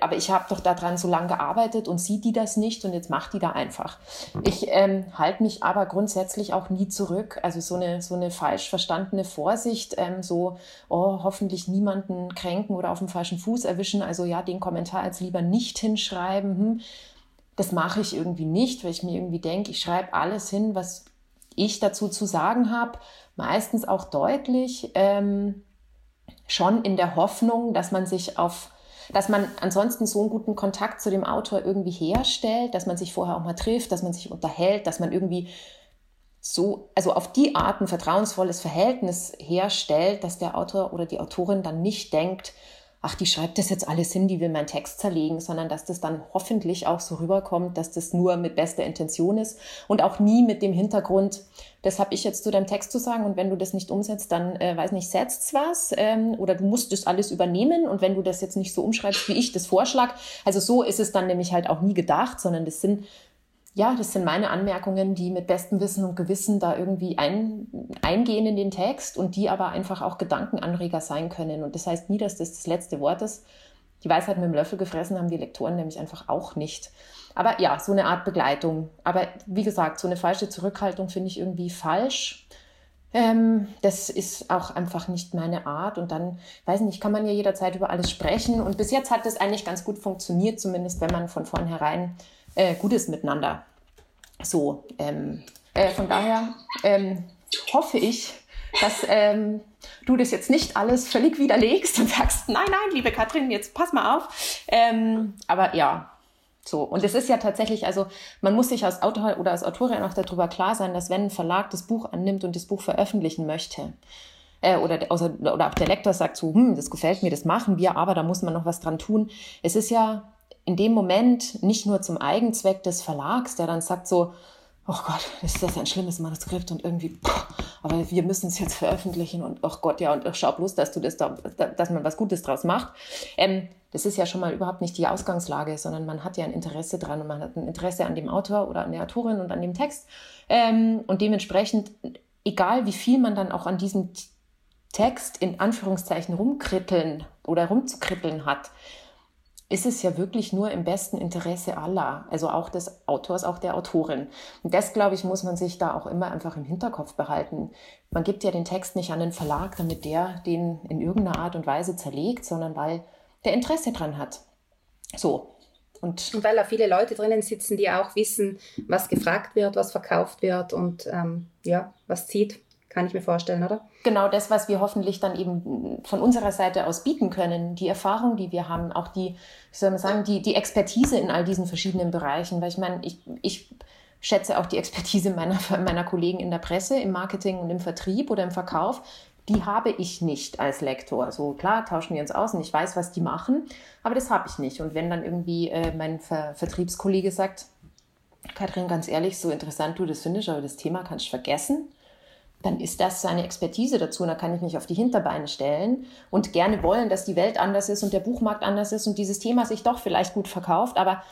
aber ich habe doch daran so lange gearbeitet und sieht die das nicht und jetzt macht die da einfach. Ich ähm, halte mich aber grundsätzlich auch nie zurück. Also so eine, so eine falsch verstandene Vorsicht, ähm, so, oh, hoffentlich niemanden kränken oder auf dem falschen Fuß erwischen. Also ja, den Kommentar als lieber nicht hinschreiben. Hm das mache ich irgendwie nicht, weil ich mir irgendwie denke, ich schreibe alles hin, was ich dazu zu sagen habe, meistens auch deutlich, ähm, schon in der Hoffnung, dass man sich auf dass man ansonsten so einen guten Kontakt zu dem Autor irgendwie herstellt, dass man sich vorher auch mal trifft, dass man sich unterhält, dass man irgendwie so, also auf die Art ein vertrauensvolles Verhältnis herstellt, dass der Autor oder die Autorin dann nicht denkt, ach, die schreibt das jetzt alles hin, die will meinen Text zerlegen, sondern dass das dann hoffentlich auch so rüberkommt, dass das nur mit bester Intention ist und auch nie mit dem Hintergrund, das habe ich jetzt zu deinem Text zu sagen. Und wenn du das nicht umsetzt, dann, äh, weiß nicht, setzt was ähm, oder du musst das alles übernehmen. Und wenn du das jetzt nicht so umschreibst, wie ich das vorschlag, also so ist es dann nämlich halt auch nie gedacht, sondern das sind ja, das sind meine Anmerkungen, die mit bestem Wissen und Gewissen da irgendwie ein, eingehen in den Text und die aber einfach auch Gedankenanreger sein können. Und das heißt nie, dass das das letzte Wort ist. Die Weisheit mit dem Löffel gefressen haben die Lektoren nämlich einfach auch nicht. Aber ja, so eine Art Begleitung. Aber wie gesagt, so eine falsche Zurückhaltung finde ich irgendwie falsch. Ähm, das ist auch einfach nicht meine Art. Und dann, weiß nicht, kann man ja jederzeit über alles sprechen. Und bis jetzt hat das eigentlich ganz gut funktioniert, zumindest wenn man von vornherein äh, Gutes miteinander. So, ähm, äh, von daher ähm, hoffe ich, dass ähm, du das jetzt nicht alles völlig widerlegst und sagst, nein, nein, liebe Katrin, jetzt pass mal auf. Ähm, aber ja, so. Und es ist ja tatsächlich, also man muss sich als Autor oder als Autorin auch darüber klar sein, dass wenn ein Verlag das Buch annimmt und das Buch veröffentlichen möchte, äh, oder, oder auch der Lektor sagt so, hm, das gefällt mir, das machen wir, aber da muss man noch was dran tun. Es ist ja in dem Moment nicht nur zum Eigenzweck des Verlags, der dann sagt so, oh Gott, ist das ein schlimmes Manuskript und irgendwie, aber wir müssen es jetzt veröffentlichen und oh Gott, ja, und schau bloß, dass du das da, dass man was Gutes draus macht. Ähm, das ist ja schon mal überhaupt nicht die Ausgangslage, sondern man hat ja ein Interesse dran und man hat ein Interesse an dem Autor oder an der Autorin und an dem Text. Ähm, und dementsprechend, egal wie viel man dann auch an diesem Text in Anführungszeichen rumkritteln oder rumzukribbeln hat, ist es ja wirklich nur im besten Interesse aller, also auch des Autors, auch der Autorin. Und das, glaube ich, muss man sich da auch immer einfach im Hinterkopf behalten. Man gibt ja den Text nicht an den Verlag, damit der den in irgendeiner Art und Weise zerlegt, sondern weil der Interesse dran hat. So. Und, und weil da viele Leute drinnen sitzen, die auch wissen, was gefragt wird, was verkauft wird und ähm, ja, was zieht kann ich mir vorstellen, oder? Genau das, was wir hoffentlich dann eben von unserer Seite aus bieten können, die Erfahrung, die wir haben, auch die, wie soll man sagen, die, die Expertise in all diesen verschiedenen Bereichen. Weil ich meine, ich, ich schätze auch die Expertise meiner, *laughs* meiner Kollegen in der Presse, im Marketing und im Vertrieb oder im Verkauf. Die habe ich nicht als Lektor. So klar, tauschen wir uns aus und ich weiß, was die machen, aber das habe ich nicht. Und wenn dann irgendwie äh, mein Ver Vertriebskollege sagt, Katrin, ganz ehrlich, so interessant du das findest, aber das Thema kannst du vergessen, dann ist das seine Expertise dazu. Und da kann ich mich auf die Hinterbeine stellen und gerne wollen, dass die Welt anders ist und der Buchmarkt anders ist und dieses Thema sich doch vielleicht gut verkauft. Aber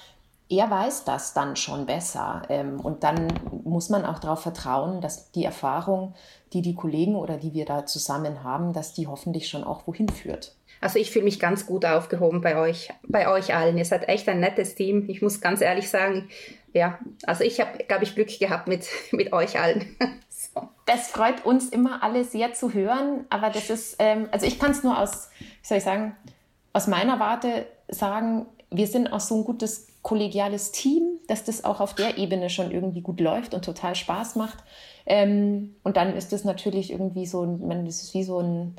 er weiß das dann schon besser. Ähm, und dann muss man auch darauf vertrauen, dass die Erfahrung, die die Kollegen oder die wir da zusammen haben, dass die hoffentlich schon auch wohin führt. Also ich fühle mich ganz gut aufgehoben bei euch, bei euch allen. Ihr seid echt ein nettes Team. Ich muss ganz ehrlich sagen, ja, also ich habe, glaube ich, Glück gehabt mit, *laughs* mit euch allen. Das freut uns immer alle sehr zu hören, aber das ist, ähm, also ich kann es nur aus, wie soll ich sagen, aus meiner Warte sagen, wir sind auch so ein gutes kollegiales Team, dass das auch auf der Ebene schon irgendwie gut läuft und total Spaß macht. Ähm, und dann ist es natürlich irgendwie so, man, das ist wie so ein,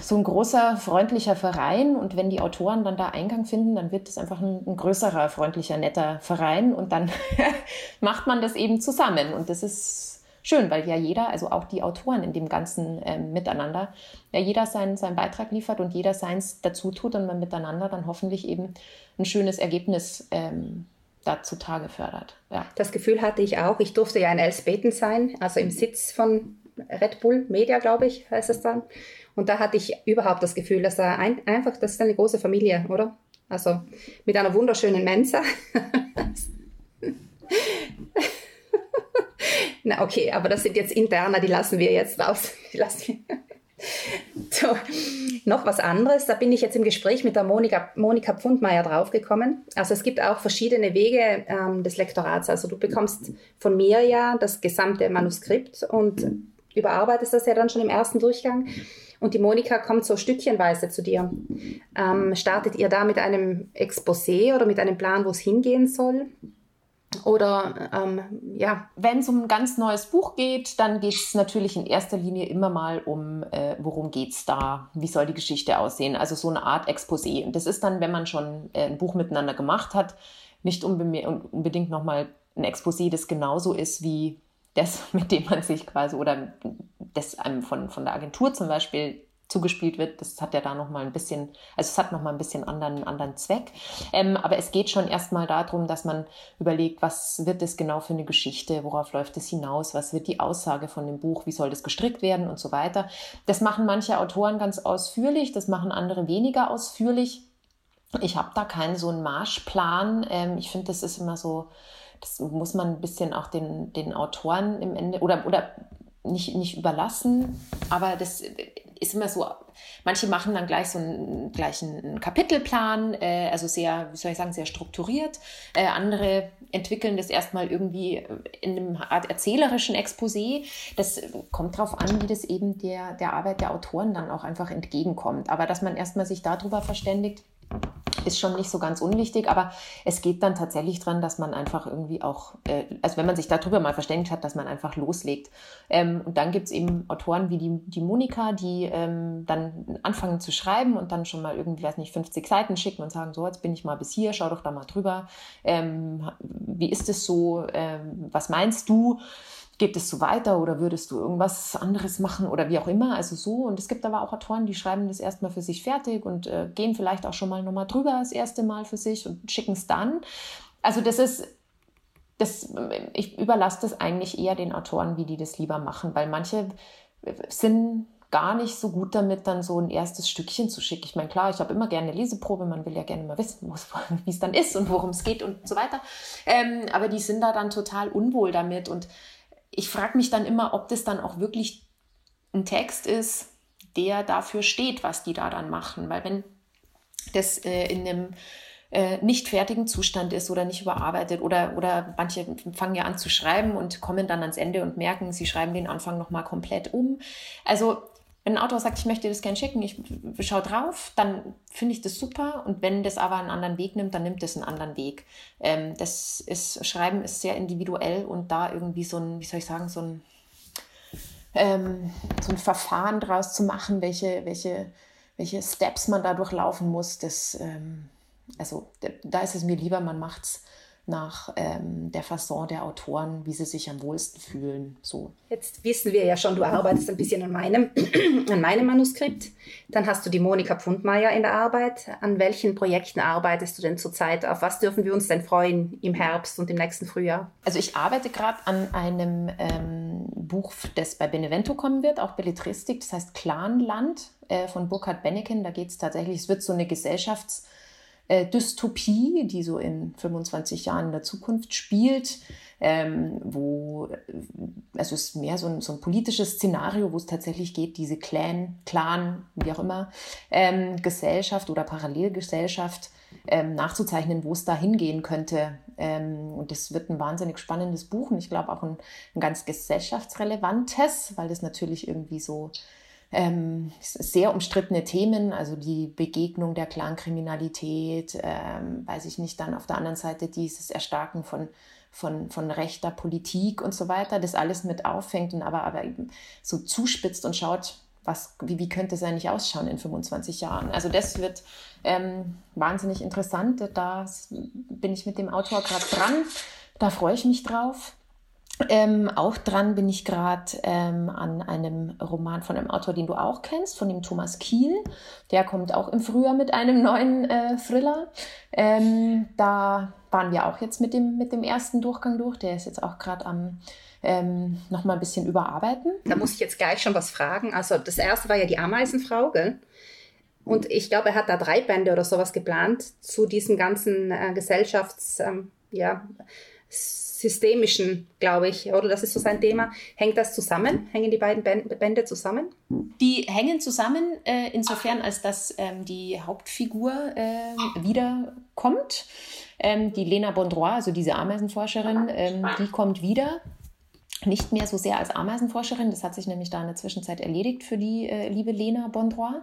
so ein großer, freundlicher Verein. Und wenn die Autoren dann da Eingang finden, dann wird es einfach ein, ein, größerer, freundlicher, netter Verein. Und dann *laughs* macht man das eben zusammen. Und das ist schön, weil ja jeder, also auch die Autoren in dem ganzen ähm, Miteinander, ja jeder seinen, seinen Beitrag liefert und jeder seins dazu tut und man miteinander dann hoffentlich eben ein schönes Ergebnis ähm, da zutage fördert. Ja. Das Gefühl hatte ich auch. Ich durfte ja in Elsbeten sein, also im Sitz von Red Bull Media, glaube ich, heißt es dann. Und da hatte ich überhaupt das Gefühl, dass er ein, einfach, das ist eine große Familie, oder? Also mit einer wunderschönen Mensa. *laughs* *laughs* Na okay, aber das sind jetzt interner, die lassen wir jetzt raus. *laughs* Die lassen wir. *laughs* So, noch was anderes, da bin ich jetzt im Gespräch mit der Monika, Monika Pfundmeier draufgekommen. Also es gibt auch verschiedene Wege ähm, des Lektorats. Also du bekommst von mir ja das gesamte Manuskript und überarbeitest das ja dann schon im ersten Durchgang. und die Monika kommt so stückchenweise zu dir. Ähm, startet ihr da mit einem Exposé oder mit einem Plan, wo es hingehen soll? Oder ähm, ja. Wenn es um ein ganz neues Buch geht, dann geht es natürlich in erster Linie immer mal um, äh, worum geht es da, wie soll die Geschichte aussehen. Also so eine Art Exposé. Und das ist dann, wenn man schon äh, ein Buch miteinander gemacht hat, nicht unbedingt nochmal ein Exposé, das genauso ist wie das, *laughs* mit dem man sich quasi oder das einem von, von der Agentur zum Beispiel zugespielt wird, das hat ja da nochmal ein bisschen, also es hat nochmal ein bisschen anderen, anderen Zweck. Ähm, aber es geht schon erstmal darum, dass man überlegt, was wird das genau für eine Geschichte, worauf läuft es hinaus, was wird die Aussage von dem Buch, wie soll das gestrickt werden und so weiter. Das machen manche Autoren ganz ausführlich, das machen andere weniger ausführlich. Ich habe da keinen so einen Marschplan. Ähm, ich finde, das ist immer so, das muss man ein bisschen auch den, den Autoren im Ende oder, oder nicht, nicht überlassen, aber das ist immer so, manche machen dann gleich so einen, gleich einen Kapitelplan, äh, also sehr, wie soll ich sagen, sehr strukturiert. Äh, andere entwickeln das erstmal irgendwie in einem Art erzählerischen Exposé. Das kommt darauf an, wie das eben der, der Arbeit der Autoren dann auch einfach entgegenkommt. Aber dass man erstmal sich darüber verständigt, ist schon nicht so ganz unwichtig, aber es geht dann tatsächlich dran, dass man einfach irgendwie auch, äh, also wenn man sich darüber mal verständigt hat, dass man einfach loslegt. Ähm, und dann gibt es eben Autoren wie die, die Monika, die ähm, dann anfangen zu schreiben und dann schon mal irgendwie, weiß nicht, 50 Seiten schicken und sagen, so, jetzt bin ich mal bis hier, schau doch da mal drüber. Ähm, wie ist es so? Ähm, was meinst du? Geht es so weiter oder würdest du irgendwas anderes machen oder wie auch immer, also so. Und es gibt aber auch Autoren, die schreiben das erstmal für sich fertig und äh, gehen vielleicht auch schon mal nochmal drüber das erste Mal für sich und schicken es dann. Also das ist, das, ich überlasse das eigentlich eher den Autoren, wie die das lieber machen, weil manche sind gar nicht so gut damit, dann so ein erstes Stückchen zu schicken. Ich meine, klar, ich habe immer gerne eine Leseprobe, man will ja gerne mal wissen, wie es *laughs* dann ist und worum es geht und so weiter. Ähm, aber die sind da dann total unwohl damit und ich frage mich dann immer, ob das dann auch wirklich ein Text ist, der dafür steht, was die da dann machen. Weil wenn das äh, in einem äh, nicht fertigen Zustand ist oder nicht überarbeitet oder, oder manche fangen ja an zu schreiben und kommen dann ans Ende und merken, sie schreiben den Anfang nochmal komplett um. Also wenn ein Autor sagt, ich möchte das gerne schicken, ich schaue drauf, dann finde ich das super. Und wenn das aber einen anderen Weg nimmt, dann nimmt es einen anderen Weg. Ähm, das ist, Schreiben ist sehr individuell und da irgendwie so ein, wie soll ich sagen, so ein, ähm, so ein Verfahren draus zu machen, welche, welche, welche Steps man da durchlaufen muss, das, ähm, also da ist es mir lieber, man macht es nach ähm, der Fasson der Autoren, wie sie sich am wohlsten fühlen. So. Jetzt wissen wir ja schon, du arbeitest ein bisschen an meinem, *clears throat* an meinem Manuskript. Dann hast du die Monika Pfundmeier in der Arbeit. An welchen Projekten arbeitest du denn zurzeit? Auf was dürfen wir uns denn freuen im Herbst und im nächsten Frühjahr? Also ich arbeite gerade an einem ähm, Buch, das bei Benevento kommen wird, auch Belletristik, das heißt Clanland äh, von Burkhard Benneken. Da geht es tatsächlich, es wird so eine Gesellschafts- äh, Dystopie, die so in 25 Jahren in der Zukunft spielt, ähm, wo, äh, also es ist mehr so ein, so ein politisches Szenario, wo es tatsächlich geht, diese Clan, Clan, wie auch immer, ähm, Gesellschaft oder Parallelgesellschaft ähm, nachzuzeichnen, wo es da hingehen könnte. Ähm, und das wird ein wahnsinnig spannendes Buch und ich glaube auch ein, ein ganz gesellschaftsrelevantes, weil das natürlich irgendwie so ähm, sehr umstrittene Themen, also die Begegnung der Clankriminalität, ähm, weiß ich nicht, dann auf der anderen Seite dieses Erstarken von, von, von rechter Politik und so weiter, das alles mit auffängt und aber, aber eben so zuspitzt und schaut, was, wie, wie könnte es eigentlich ausschauen in 25 Jahren. Also das wird ähm, wahnsinnig interessant. Da bin ich mit dem Autor gerade dran. Da freue ich mich drauf. Ähm, auch dran bin ich gerade ähm, an einem Roman von einem Autor, den du auch kennst, von dem Thomas Kiel. Der kommt auch im Frühjahr mit einem neuen äh, Thriller. Ähm, da waren wir auch jetzt mit dem, mit dem ersten Durchgang durch. Der ist jetzt auch gerade am ähm, noch mal ein bisschen überarbeiten. Da muss ich jetzt gleich schon was fragen. Also das erste war ja die Ameisenfrau, gell? Und ich glaube, er hat da drei Bände oder sowas geplant zu diesem ganzen äh, Gesellschafts, ähm, ja, systemischen, glaube ich, oder das ist so sein Thema. Hängt das zusammen? Hängen die beiden Bände zusammen? Die hängen zusammen, äh, insofern, als dass ähm, die Hauptfigur äh, wiederkommt. Ähm, die Lena Bondrois, also diese Ameisenforscherin, ähm, die kommt wieder. Nicht mehr so sehr als Ameisenforscherin. Das hat sich nämlich da in der Zwischenzeit erledigt für die äh, liebe Lena Bondroy.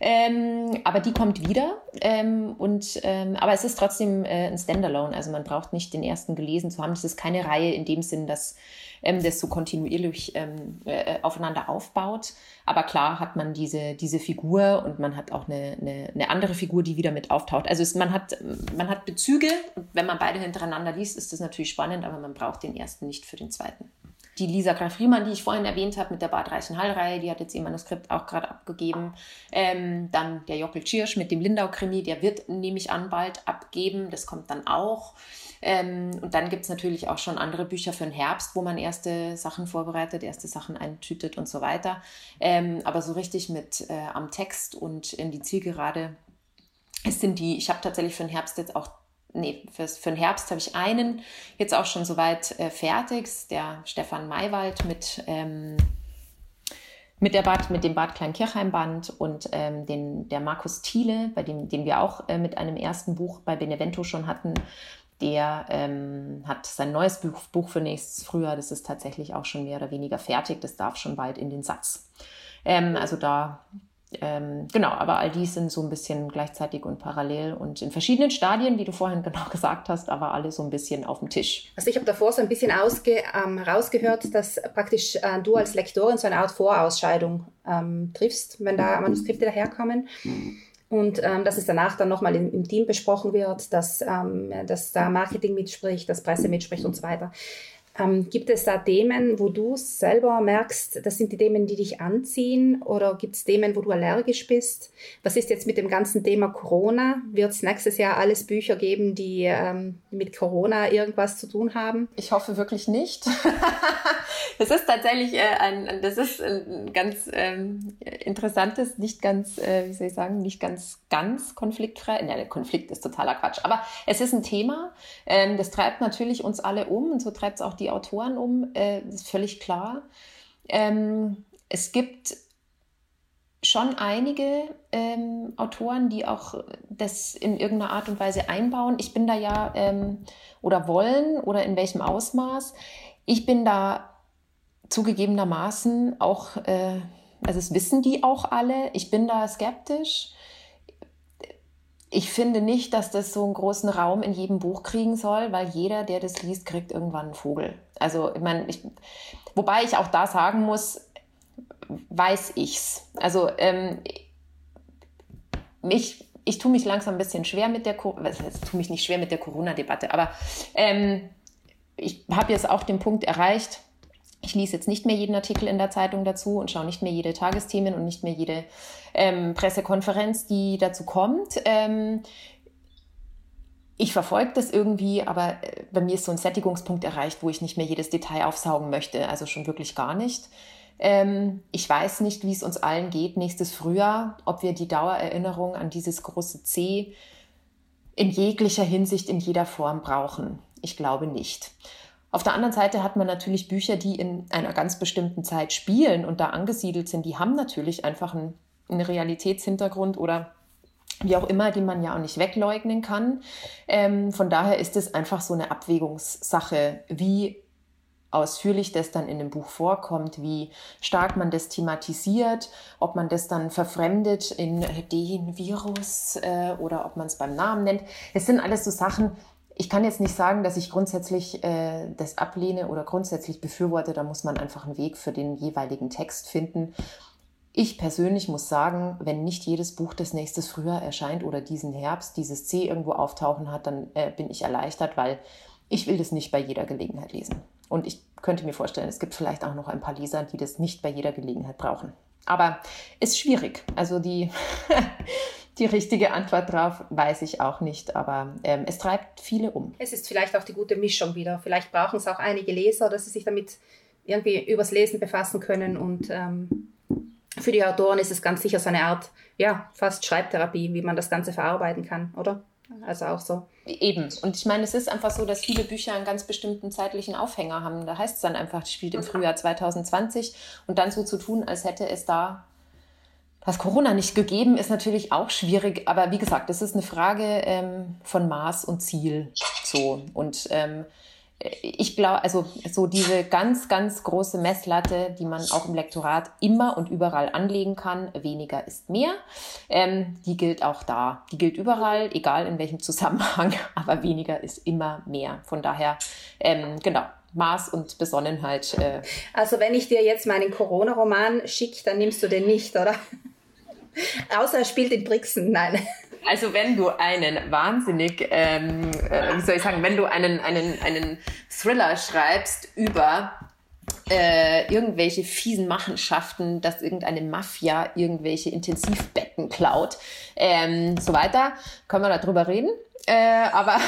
Ähm, aber die kommt wieder. Ähm, und, ähm, aber es ist trotzdem äh, ein Standalone. Also man braucht nicht den ersten gelesen zu haben. Das ist keine Reihe in dem Sinn, dass ähm, das so kontinuierlich ähm, äh, aufeinander aufbaut. Aber klar hat man diese, diese Figur und man hat auch eine, eine, eine andere Figur, die wieder mit auftaucht. Also es, man, hat, man hat Bezüge. Wenn man beide hintereinander liest, ist das natürlich spannend, aber man braucht den ersten nicht für den zweiten. Die Lisa Graf Riemann, die ich vorhin erwähnt habe mit der Bad Reichenhall-Reihe, die hat jetzt ihr Manuskript auch gerade abgegeben. Ähm, dann der Jockel Tschirsch mit dem Lindau-Krimi, der wird, nehme ich an, bald abgeben. Das kommt dann auch. Ähm, und dann gibt es natürlich auch schon andere Bücher für den Herbst, wo man erste Sachen vorbereitet, erste Sachen eintütet und so weiter. Ähm, aber so richtig mit äh, am Text und in die Zielgerade es sind die, ich habe tatsächlich für den Herbst jetzt auch nee, fürs, für den Herbst habe ich einen jetzt auch schon soweit äh, fertig, der Stefan Maywald mit, ähm, mit, der Bad, mit dem Bad Kleinkirchheim-Band und ähm, den, der Markus Thiele, bei dem, den wir auch äh, mit einem ersten Buch bei Benevento schon hatten. Der ähm, hat sein neues Buch, Buch für nächstes Frühjahr, das ist tatsächlich auch schon mehr oder weniger fertig, das darf schon bald in den Satz. Ähm, also da ähm, genau, aber all dies sind so ein bisschen gleichzeitig und parallel und in verschiedenen Stadien, wie du vorhin *laughs* genau gesagt hast, aber alle so ein bisschen auf dem Tisch. Also ich habe davor so ein bisschen ausge, ähm, rausgehört, dass praktisch äh, du als Lektorin so eine Art Vorausscheidung ähm, triffst, wenn da Manuskripte daherkommen. Und ähm, dass es danach dann nochmal im, im Team besprochen wird, dass, ähm, dass da Marketing mitspricht, dass Presse mitspricht und so weiter. Ähm, gibt es da Themen, wo du selber merkst, das sind die Themen, die dich anziehen? Oder gibt es Themen, wo du allergisch bist? Was ist jetzt mit dem ganzen Thema Corona? Wird es nächstes Jahr alles Bücher geben, die ähm, mit Corona irgendwas zu tun haben? Ich hoffe wirklich nicht. *laughs* das ist tatsächlich äh, ein, das ist ein ganz ähm, interessantes, nicht ganz, äh, wie soll ich sagen, nicht ganz, ganz konfliktfrei. Ne, der Konflikt ist totaler Quatsch. Aber es ist ein Thema, ähm, das treibt natürlich uns alle um und so treibt es auch die die Autoren um, äh, ist völlig klar. Ähm, es gibt schon einige ähm, Autoren, die auch das in irgendeiner Art und Weise einbauen. Ich bin da ja ähm, oder wollen oder in welchem Ausmaß. Ich bin da zugegebenermaßen auch, äh, also es wissen die auch alle, ich bin da skeptisch ich finde nicht, dass das so einen großen Raum in jedem Buch kriegen soll, weil jeder, der das liest, kriegt irgendwann einen Vogel. Also, ich meine, ich, wobei ich auch da sagen muss, weiß ich's. Also, ähm, mich, ich tue mich langsam ein bisschen schwer mit der, tue mich nicht schwer mit der Corona-Debatte, aber ähm, ich habe jetzt auch den Punkt erreicht, ich lese jetzt nicht mehr jeden Artikel in der Zeitung dazu und schaue nicht mehr jede Tagesthemen und nicht mehr jede ähm, Pressekonferenz, die dazu kommt. Ähm, ich verfolge das irgendwie, aber äh, bei mir ist so ein Sättigungspunkt erreicht, wo ich nicht mehr jedes Detail aufsaugen möchte, also schon wirklich gar nicht. Ähm, ich weiß nicht, wie es uns allen geht nächstes Frühjahr, ob wir die Dauererinnerung an dieses große C in jeglicher Hinsicht, in jeder Form brauchen. Ich glaube nicht. Auf der anderen Seite hat man natürlich Bücher, die in einer ganz bestimmten Zeit spielen und da angesiedelt sind, die haben natürlich einfach einen, einen Realitätshintergrund oder wie auch immer, die man ja auch nicht wegleugnen kann. Ähm, von daher ist es einfach so eine Abwägungssache, wie ausführlich das dann in dem Buch vorkommt, wie stark man das thematisiert, ob man das dann verfremdet in den Virus äh, oder ob man es beim Namen nennt. Es sind alles so Sachen, ich kann jetzt nicht sagen, dass ich grundsätzlich äh, das ablehne oder grundsätzlich befürworte. Da muss man einfach einen Weg für den jeweiligen Text finden. Ich persönlich muss sagen, wenn nicht jedes Buch des nächstes Frühjahr erscheint oder diesen Herbst dieses C irgendwo auftauchen hat, dann äh, bin ich erleichtert, weil ich will das nicht bei jeder Gelegenheit lesen. Und ich könnte mir vorstellen, es gibt vielleicht auch noch ein paar Leser, die das nicht bei jeder Gelegenheit brauchen. Aber ist schwierig. Also die *laughs* die richtige Antwort drauf weiß ich auch nicht, aber ähm, es treibt viele um. Es ist vielleicht auch die gute Mischung wieder. Vielleicht brauchen es auch einige Leser, dass sie sich damit irgendwie übers Lesen befassen können und ähm, für die Autoren ist es ganz sicher so eine Art, ja, fast Schreibtherapie, wie man das Ganze verarbeiten kann, oder? Also auch so. Eben. Und ich meine, es ist einfach so, dass viele Bücher einen ganz bestimmten zeitlichen Aufhänger haben. Da heißt es dann einfach, es spielt im Frühjahr 2020 und dann so zu tun, als hätte es da was Corona nicht gegeben, ist natürlich auch schwierig, aber wie gesagt, das ist eine Frage ähm, von Maß und Ziel. So. Und ähm, ich glaube, also so diese ganz, ganz große Messlatte, die man auch im Lektorat immer und überall anlegen kann, weniger ist mehr, ähm, die gilt auch da. Die gilt überall, egal in welchem Zusammenhang, *laughs* aber weniger ist immer mehr. Von daher, ähm, genau, Maß und Besonnenheit. Äh. Also wenn ich dir jetzt meinen Corona-Roman schicke, dann nimmst du den nicht, oder? Außer er spielt in Brixen, nein. Also wenn du einen wahnsinnig, ähm, äh, wie soll ich sagen, wenn du einen, einen, einen Thriller schreibst über äh, irgendwelche fiesen Machenschaften, dass irgendeine Mafia irgendwelche Intensivbetten klaut, ähm, so weiter, können wir darüber reden. Äh, aber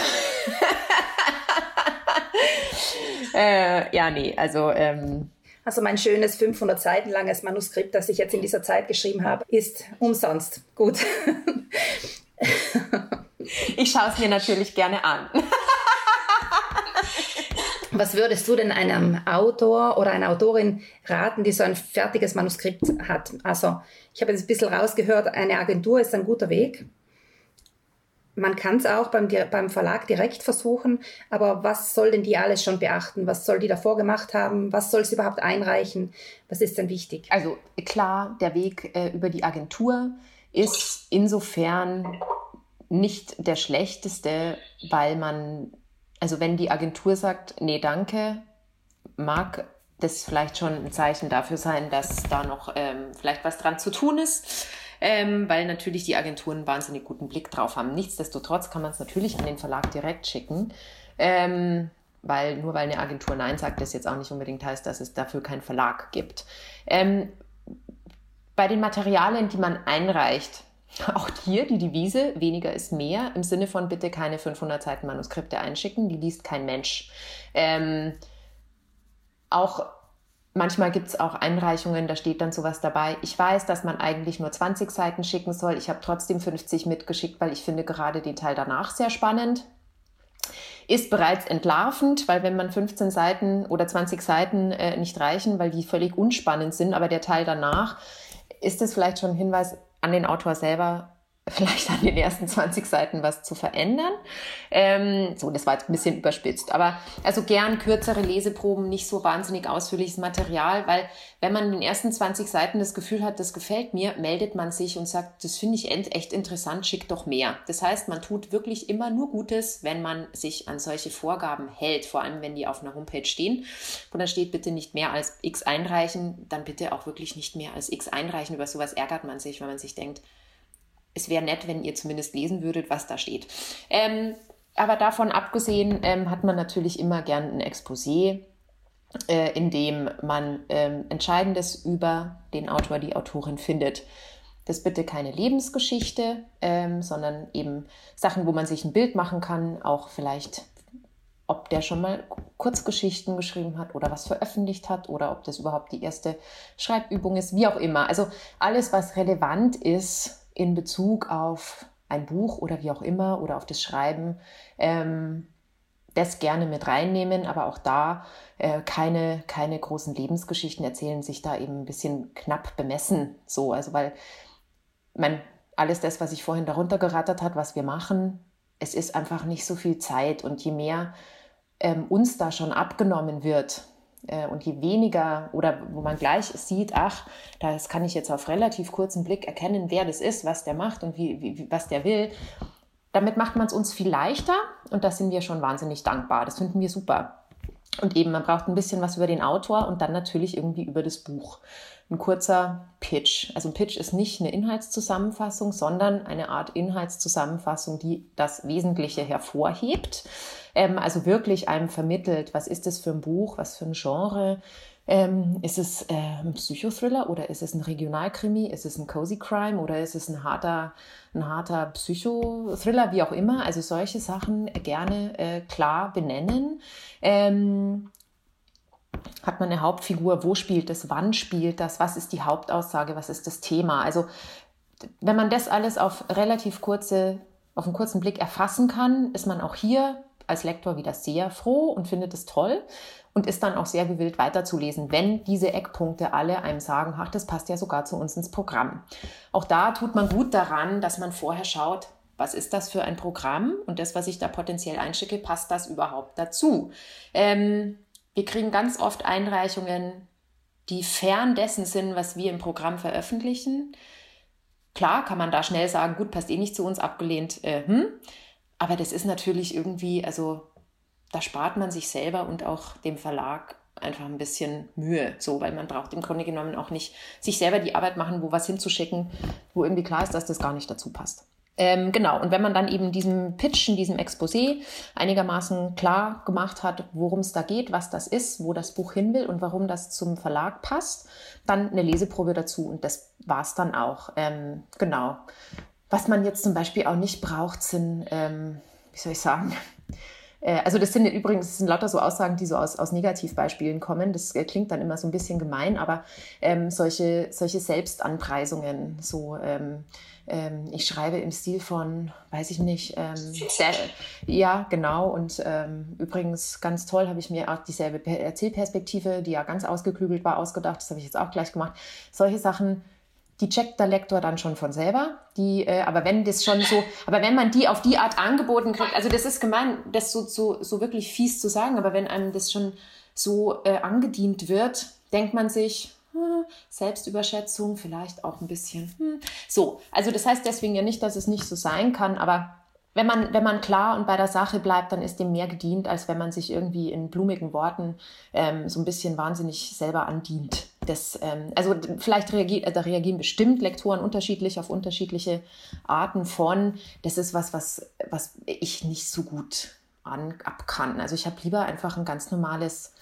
*laughs* äh, ja, nee, also ähm, also mein schönes 500 Seiten langes Manuskript, das ich jetzt in dieser Zeit geschrieben habe, ist umsonst. Gut. *laughs* Ich schaue es mir natürlich gerne an. *laughs* Was würdest du denn einem Autor oder einer Autorin raten, die so ein fertiges Manuskript hat? Also, ich habe jetzt ein bisschen rausgehört, eine Agentur ist ein guter Weg. Man kann es auch beim, beim Verlag direkt versuchen, aber was soll denn die alles schon beachten? Was soll die davor gemacht haben? Was soll sie überhaupt einreichen? Was ist denn wichtig? Also klar, der Weg äh, über die Agentur ist insofern nicht der schlechteste, weil man, also wenn die Agentur sagt, nee, danke, mag das vielleicht schon ein Zeichen dafür sein, dass da noch ähm, vielleicht was dran zu tun ist. Ähm, weil natürlich die Agenturen wahnsinnig guten Blick drauf haben. Nichtsdestotrotz kann man es natürlich an den Verlag direkt schicken. Ähm, weil nur weil eine Agentur Nein sagt, das jetzt auch nicht unbedingt heißt, dass es dafür keinen Verlag gibt. Ähm, bei den Materialien, die man einreicht, *laughs* auch hier die Devise, weniger ist mehr, im Sinne von bitte keine 500 Seiten Manuskripte einschicken, die liest kein Mensch. Ähm, auch manchmal gibt es auch Einreichungen, da steht dann sowas dabei. Ich weiß, dass man eigentlich nur 20 Seiten schicken soll. Ich habe trotzdem 50 mitgeschickt, weil ich finde gerade den Teil danach sehr spannend. Ist bereits entlarvend, weil wenn man 15 Seiten oder 20 Seiten äh, nicht reichen, weil die völlig unspannend sind, aber der Teil danach, ist es vielleicht schon ein Hinweis, an den Autor selber vielleicht an den ersten 20 Seiten was zu verändern. Ähm, so, das war jetzt ein bisschen überspitzt. Aber also gern kürzere Leseproben, nicht so wahnsinnig ausführliches Material, weil wenn man in den ersten 20 Seiten das Gefühl hat, das gefällt mir, meldet man sich und sagt, das finde ich echt interessant, schick doch mehr. Das heißt, man tut wirklich immer nur Gutes, wenn man sich an solche Vorgaben hält, vor allem wenn die auf einer Homepage stehen. Wo dann steht, bitte nicht mehr als X einreichen, dann bitte auch wirklich nicht mehr als X einreichen. Über sowas ärgert man sich, weil man sich denkt, es wäre nett, wenn ihr zumindest lesen würdet, was da steht. Ähm, aber davon abgesehen ähm, hat man natürlich immer gern ein Exposé, äh, in dem man ähm, Entscheidendes über den Autor, die Autorin findet. Das bitte keine Lebensgeschichte, ähm, sondern eben Sachen, wo man sich ein Bild machen kann, auch vielleicht ob der schon mal Kurzgeschichten geschrieben hat oder was veröffentlicht hat oder ob das überhaupt die erste Schreibübung ist, wie auch immer. Also alles, was relevant ist in Bezug auf ein Buch oder wie auch immer oder auf das Schreiben, ähm, das gerne mit reinnehmen, aber auch da äh, keine, keine großen Lebensgeschichten erzählen, sich da eben ein bisschen knapp bemessen. So, also weil man alles das, was ich vorhin darunter gerattert hat, was wir machen, es ist einfach nicht so viel Zeit und je mehr ähm, uns da schon abgenommen wird, und je weniger oder wo man gleich sieht, ach, das kann ich jetzt auf relativ kurzen Blick erkennen, wer das ist, was der macht und wie, wie was der will. Damit macht man es uns viel leichter und da sind wir schon wahnsinnig dankbar. Das finden wir super. Und eben, man braucht ein bisschen was über den Autor und dann natürlich irgendwie über das Buch. Ein kurzer Pitch. Also ein Pitch ist nicht eine Inhaltszusammenfassung, sondern eine Art Inhaltszusammenfassung, die das Wesentliche hervorhebt ähm, also wirklich einem vermittelt, was ist das für ein Buch, was für ein Genre. Ähm, ist es äh, ein Psychothriller oder ist es ein Regionalkrimi? Ist es ein Cozy Crime oder ist es ein harter, ein harter Psychothriller, wie auch immer? Also solche Sachen gerne äh, klar benennen. Ähm, hat man eine Hauptfigur? Wo spielt es? Wann spielt das? Was ist die Hauptaussage? Was ist das Thema? Also wenn man das alles auf relativ kurze, auf einen kurzen Blick erfassen kann, ist man auch hier als Lektor wieder sehr froh und findet es toll und ist dann auch sehr gewillt weiterzulesen, wenn diese Eckpunkte alle einem sagen, ach, das passt ja sogar zu uns ins Programm. Auch da tut man gut daran, dass man vorher schaut, was ist das für ein Programm und das, was ich da potenziell einschicke, passt das überhaupt dazu? Ähm, wir kriegen ganz oft Einreichungen, die fern dessen sind, was wir im Programm veröffentlichen. Klar kann man da schnell sagen, gut, passt eh nicht zu uns, abgelehnt. Äh, hm. Aber das ist natürlich irgendwie, also da spart man sich selber und auch dem Verlag einfach ein bisschen Mühe, so, weil man braucht im Grunde genommen auch nicht sich selber die Arbeit machen, wo was hinzuschicken, wo irgendwie klar ist, dass das gar nicht dazu passt. Ähm, genau, und wenn man dann eben diesem Pitch, in diesem Exposé einigermaßen klar gemacht hat, worum es da geht, was das ist, wo das Buch hin will und warum das zum Verlag passt, dann eine Leseprobe dazu und das war es dann auch. Ähm, genau. Was man jetzt zum Beispiel auch nicht braucht, sind, ähm, wie soll ich sagen, *laughs* äh, also das sind übrigens das sind lauter so Aussagen, die so aus, aus Negativbeispielen kommen. Das äh, klingt dann immer so ein bisschen gemein, aber ähm, solche, solche Selbstanpreisungen, so ähm, ähm, ich schreibe im Stil von, weiß ich nicht, ähm, der, ja, genau. Und ähm, übrigens ganz toll habe ich mir auch dieselbe Erzählperspektive, die ja ganz ausgeklügelt war, ausgedacht. Das habe ich jetzt auch gleich gemacht. Solche Sachen die checkt der Lektor dann schon von selber. Die, äh, aber wenn das schon so, aber wenn man die auf die Art angeboten kriegt, also das ist gemein, das so, so, so wirklich fies zu sagen, aber wenn einem das schon so äh, angedient wird, denkt man sich, hm, Selbstüberschätzung, vielleicht auch ein bisschen. Hm. So, also das heißt deswegen ja nicht, dass es nicht so sein kann, aber wenn man, wenn man klar und bei der Sache bleibt, dann ist dem mehr gedient, als wenn man sich irgendwie in blumigen Worten ähm, so ein bisschen wahnsinnig selber andient. Das, ähm, also vielleicht reagiert, äh, da reagieren bestimmt Lektoren unterschiedlich auf unterschiedliche Arten von. Das ist was, was, was ich nicht so gut an, ab kann. Also ich habe lieber einfach ein ganz normales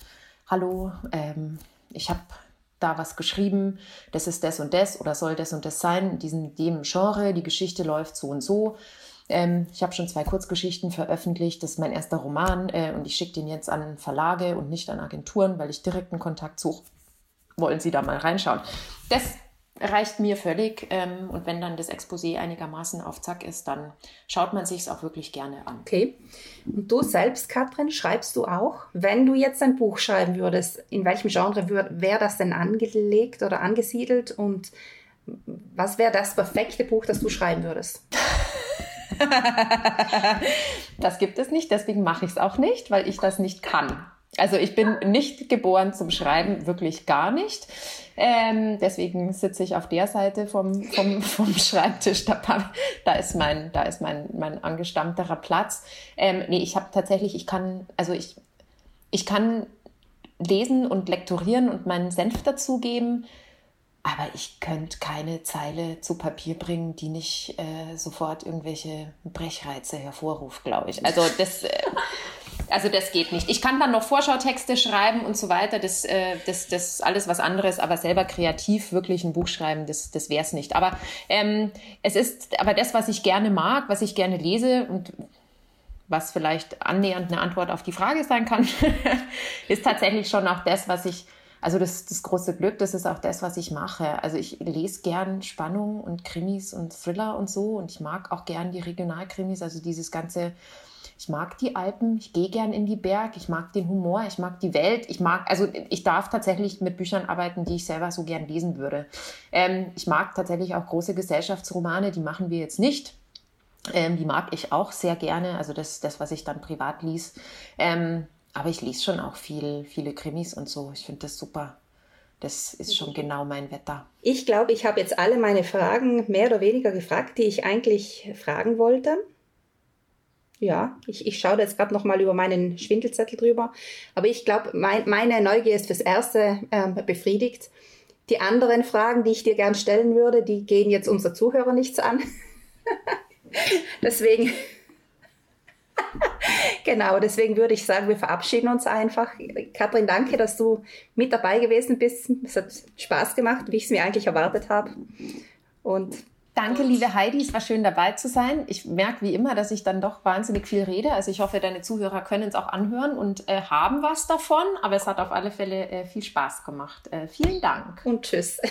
Hallo, ähm, ich habe da was geschrieben, das ist das und das oder soll das und das sein, in diesem dem Genre, die Geschichte läuft so und so. Ähm, ich habe schon zwei Kurzgeschichten veröffentlicht. Das ist mein erster Roman äh, und ich schicke den jetzt an Verlage und nicht an Agenturen, weil ich direkten Kontakt suche. Wollen Sie da mal reinschauen? Das reicht mir völlig. Ähm, und wenn dann das Exposé einigermaßen auf Zack ist, dann schaut man sich es auch wirklich gerne an. Okay. Und du selbst, Katrin, schreibst du auch? Wenn du jetzt ein Buch schreiben würdest, in welchem Genre wäre das denn angelegt oder angesiedelt? Und was wäre das perfekte Buch, das du schreiben würdest? *laughs* das gibt es nicht, deswegen mache ich es auch nicht, weil ich das nicht kann. Also ich bin nicht geboren zum Schreiben, wirklich gar nicht. Ähm, deswegen sitze ich auf der Seite vom, vom, *laughs* vom Schreibtisch. Da, da ist mein, da ist mein, mein angestammterer Platz. Ähm, nee, ich habe tatsächlich, ich kann, also ich, ich kann lesen und lektorieren und meinen Senf dazugeben. Aber ich könnte keine Zeile zu Papier bringen, die nicht äh, sofort irgendwelche Brechreize hervorruft, glaube ich. Also das, äh, *laughs* also das geht nicht. Ich kann dann noch Vorschautexte schreiben und so weiter. Das, äh, das, das alles was anderes, aber selber kreativ wirklich ein Buch schreiben, das, das wäre es nicht. Aber ähm, es ist, aber das, was ich gerne mag, was ich gerne lese und was vielleicht annähernd eine Antwort auf die Frage sein kann, *laughs* ist tatsächlich schon auch das, was ich also das, das große Glück, das ist auch das, was ich mache. Also ich lese gern Spannung und Krimis und Thriller und so und ich mag auch gern die Regionalkrimis, also dieses ganze, ich mag die Alpen, ich gehe gern in die Berg, ich mag den Humor, ich mag die Welt, ich mag, also ich darf tatsächlich mit Büchern arbeiten, die ich selber so gern lesen würde. Ähm, ich mag tatsächlich auch große Gesellschaftsromane, die machen wir jetzt nicht. Ähm, die mag ich auch sehr gerne, also das, das was ich dann privat lies. Ähm, aber ich lese schon auch viel, viele Krimis und so. Ich finde das super. Das ist schon genau mein Wetter. Ich glaube, ich habe jetzt alle meine Fragen mehr oder weniger gefragt, die ich eigentlich fragen wollte. Ja, ich, ich schaue jetzt gerade noch mal über meinen Schwindelzettel drüber. Aber ich glaube, mein, meine Neugier ist fürs Erste äh, befriedigt. Die anderen Fragen, die ich dir gern stellen würde, die gehen jetzt unser Zuhörer nichts an. *laughs* Deswegen *laughs* genau, deswegen würde ich sagen, wir verabschieden uns einfach. Katrin, danke, dass du mit dabei gewesen bist. Es hat Spaß gemacht, wie ich es mir eigentlich erwartet habe. Und Danke, liebe Heidi, es war schön dabei zu sein. Ich merke wie immer, dass ich dann doch wahnsinnig viel rede. Also ich hoffe, deine Zuhörer können es auch anhören und äh, haben was davon. Aber es hat auf alle Fälle äh, viel Spaß gemacht. Äh, vielen Dank. Und tschüss. *laughs*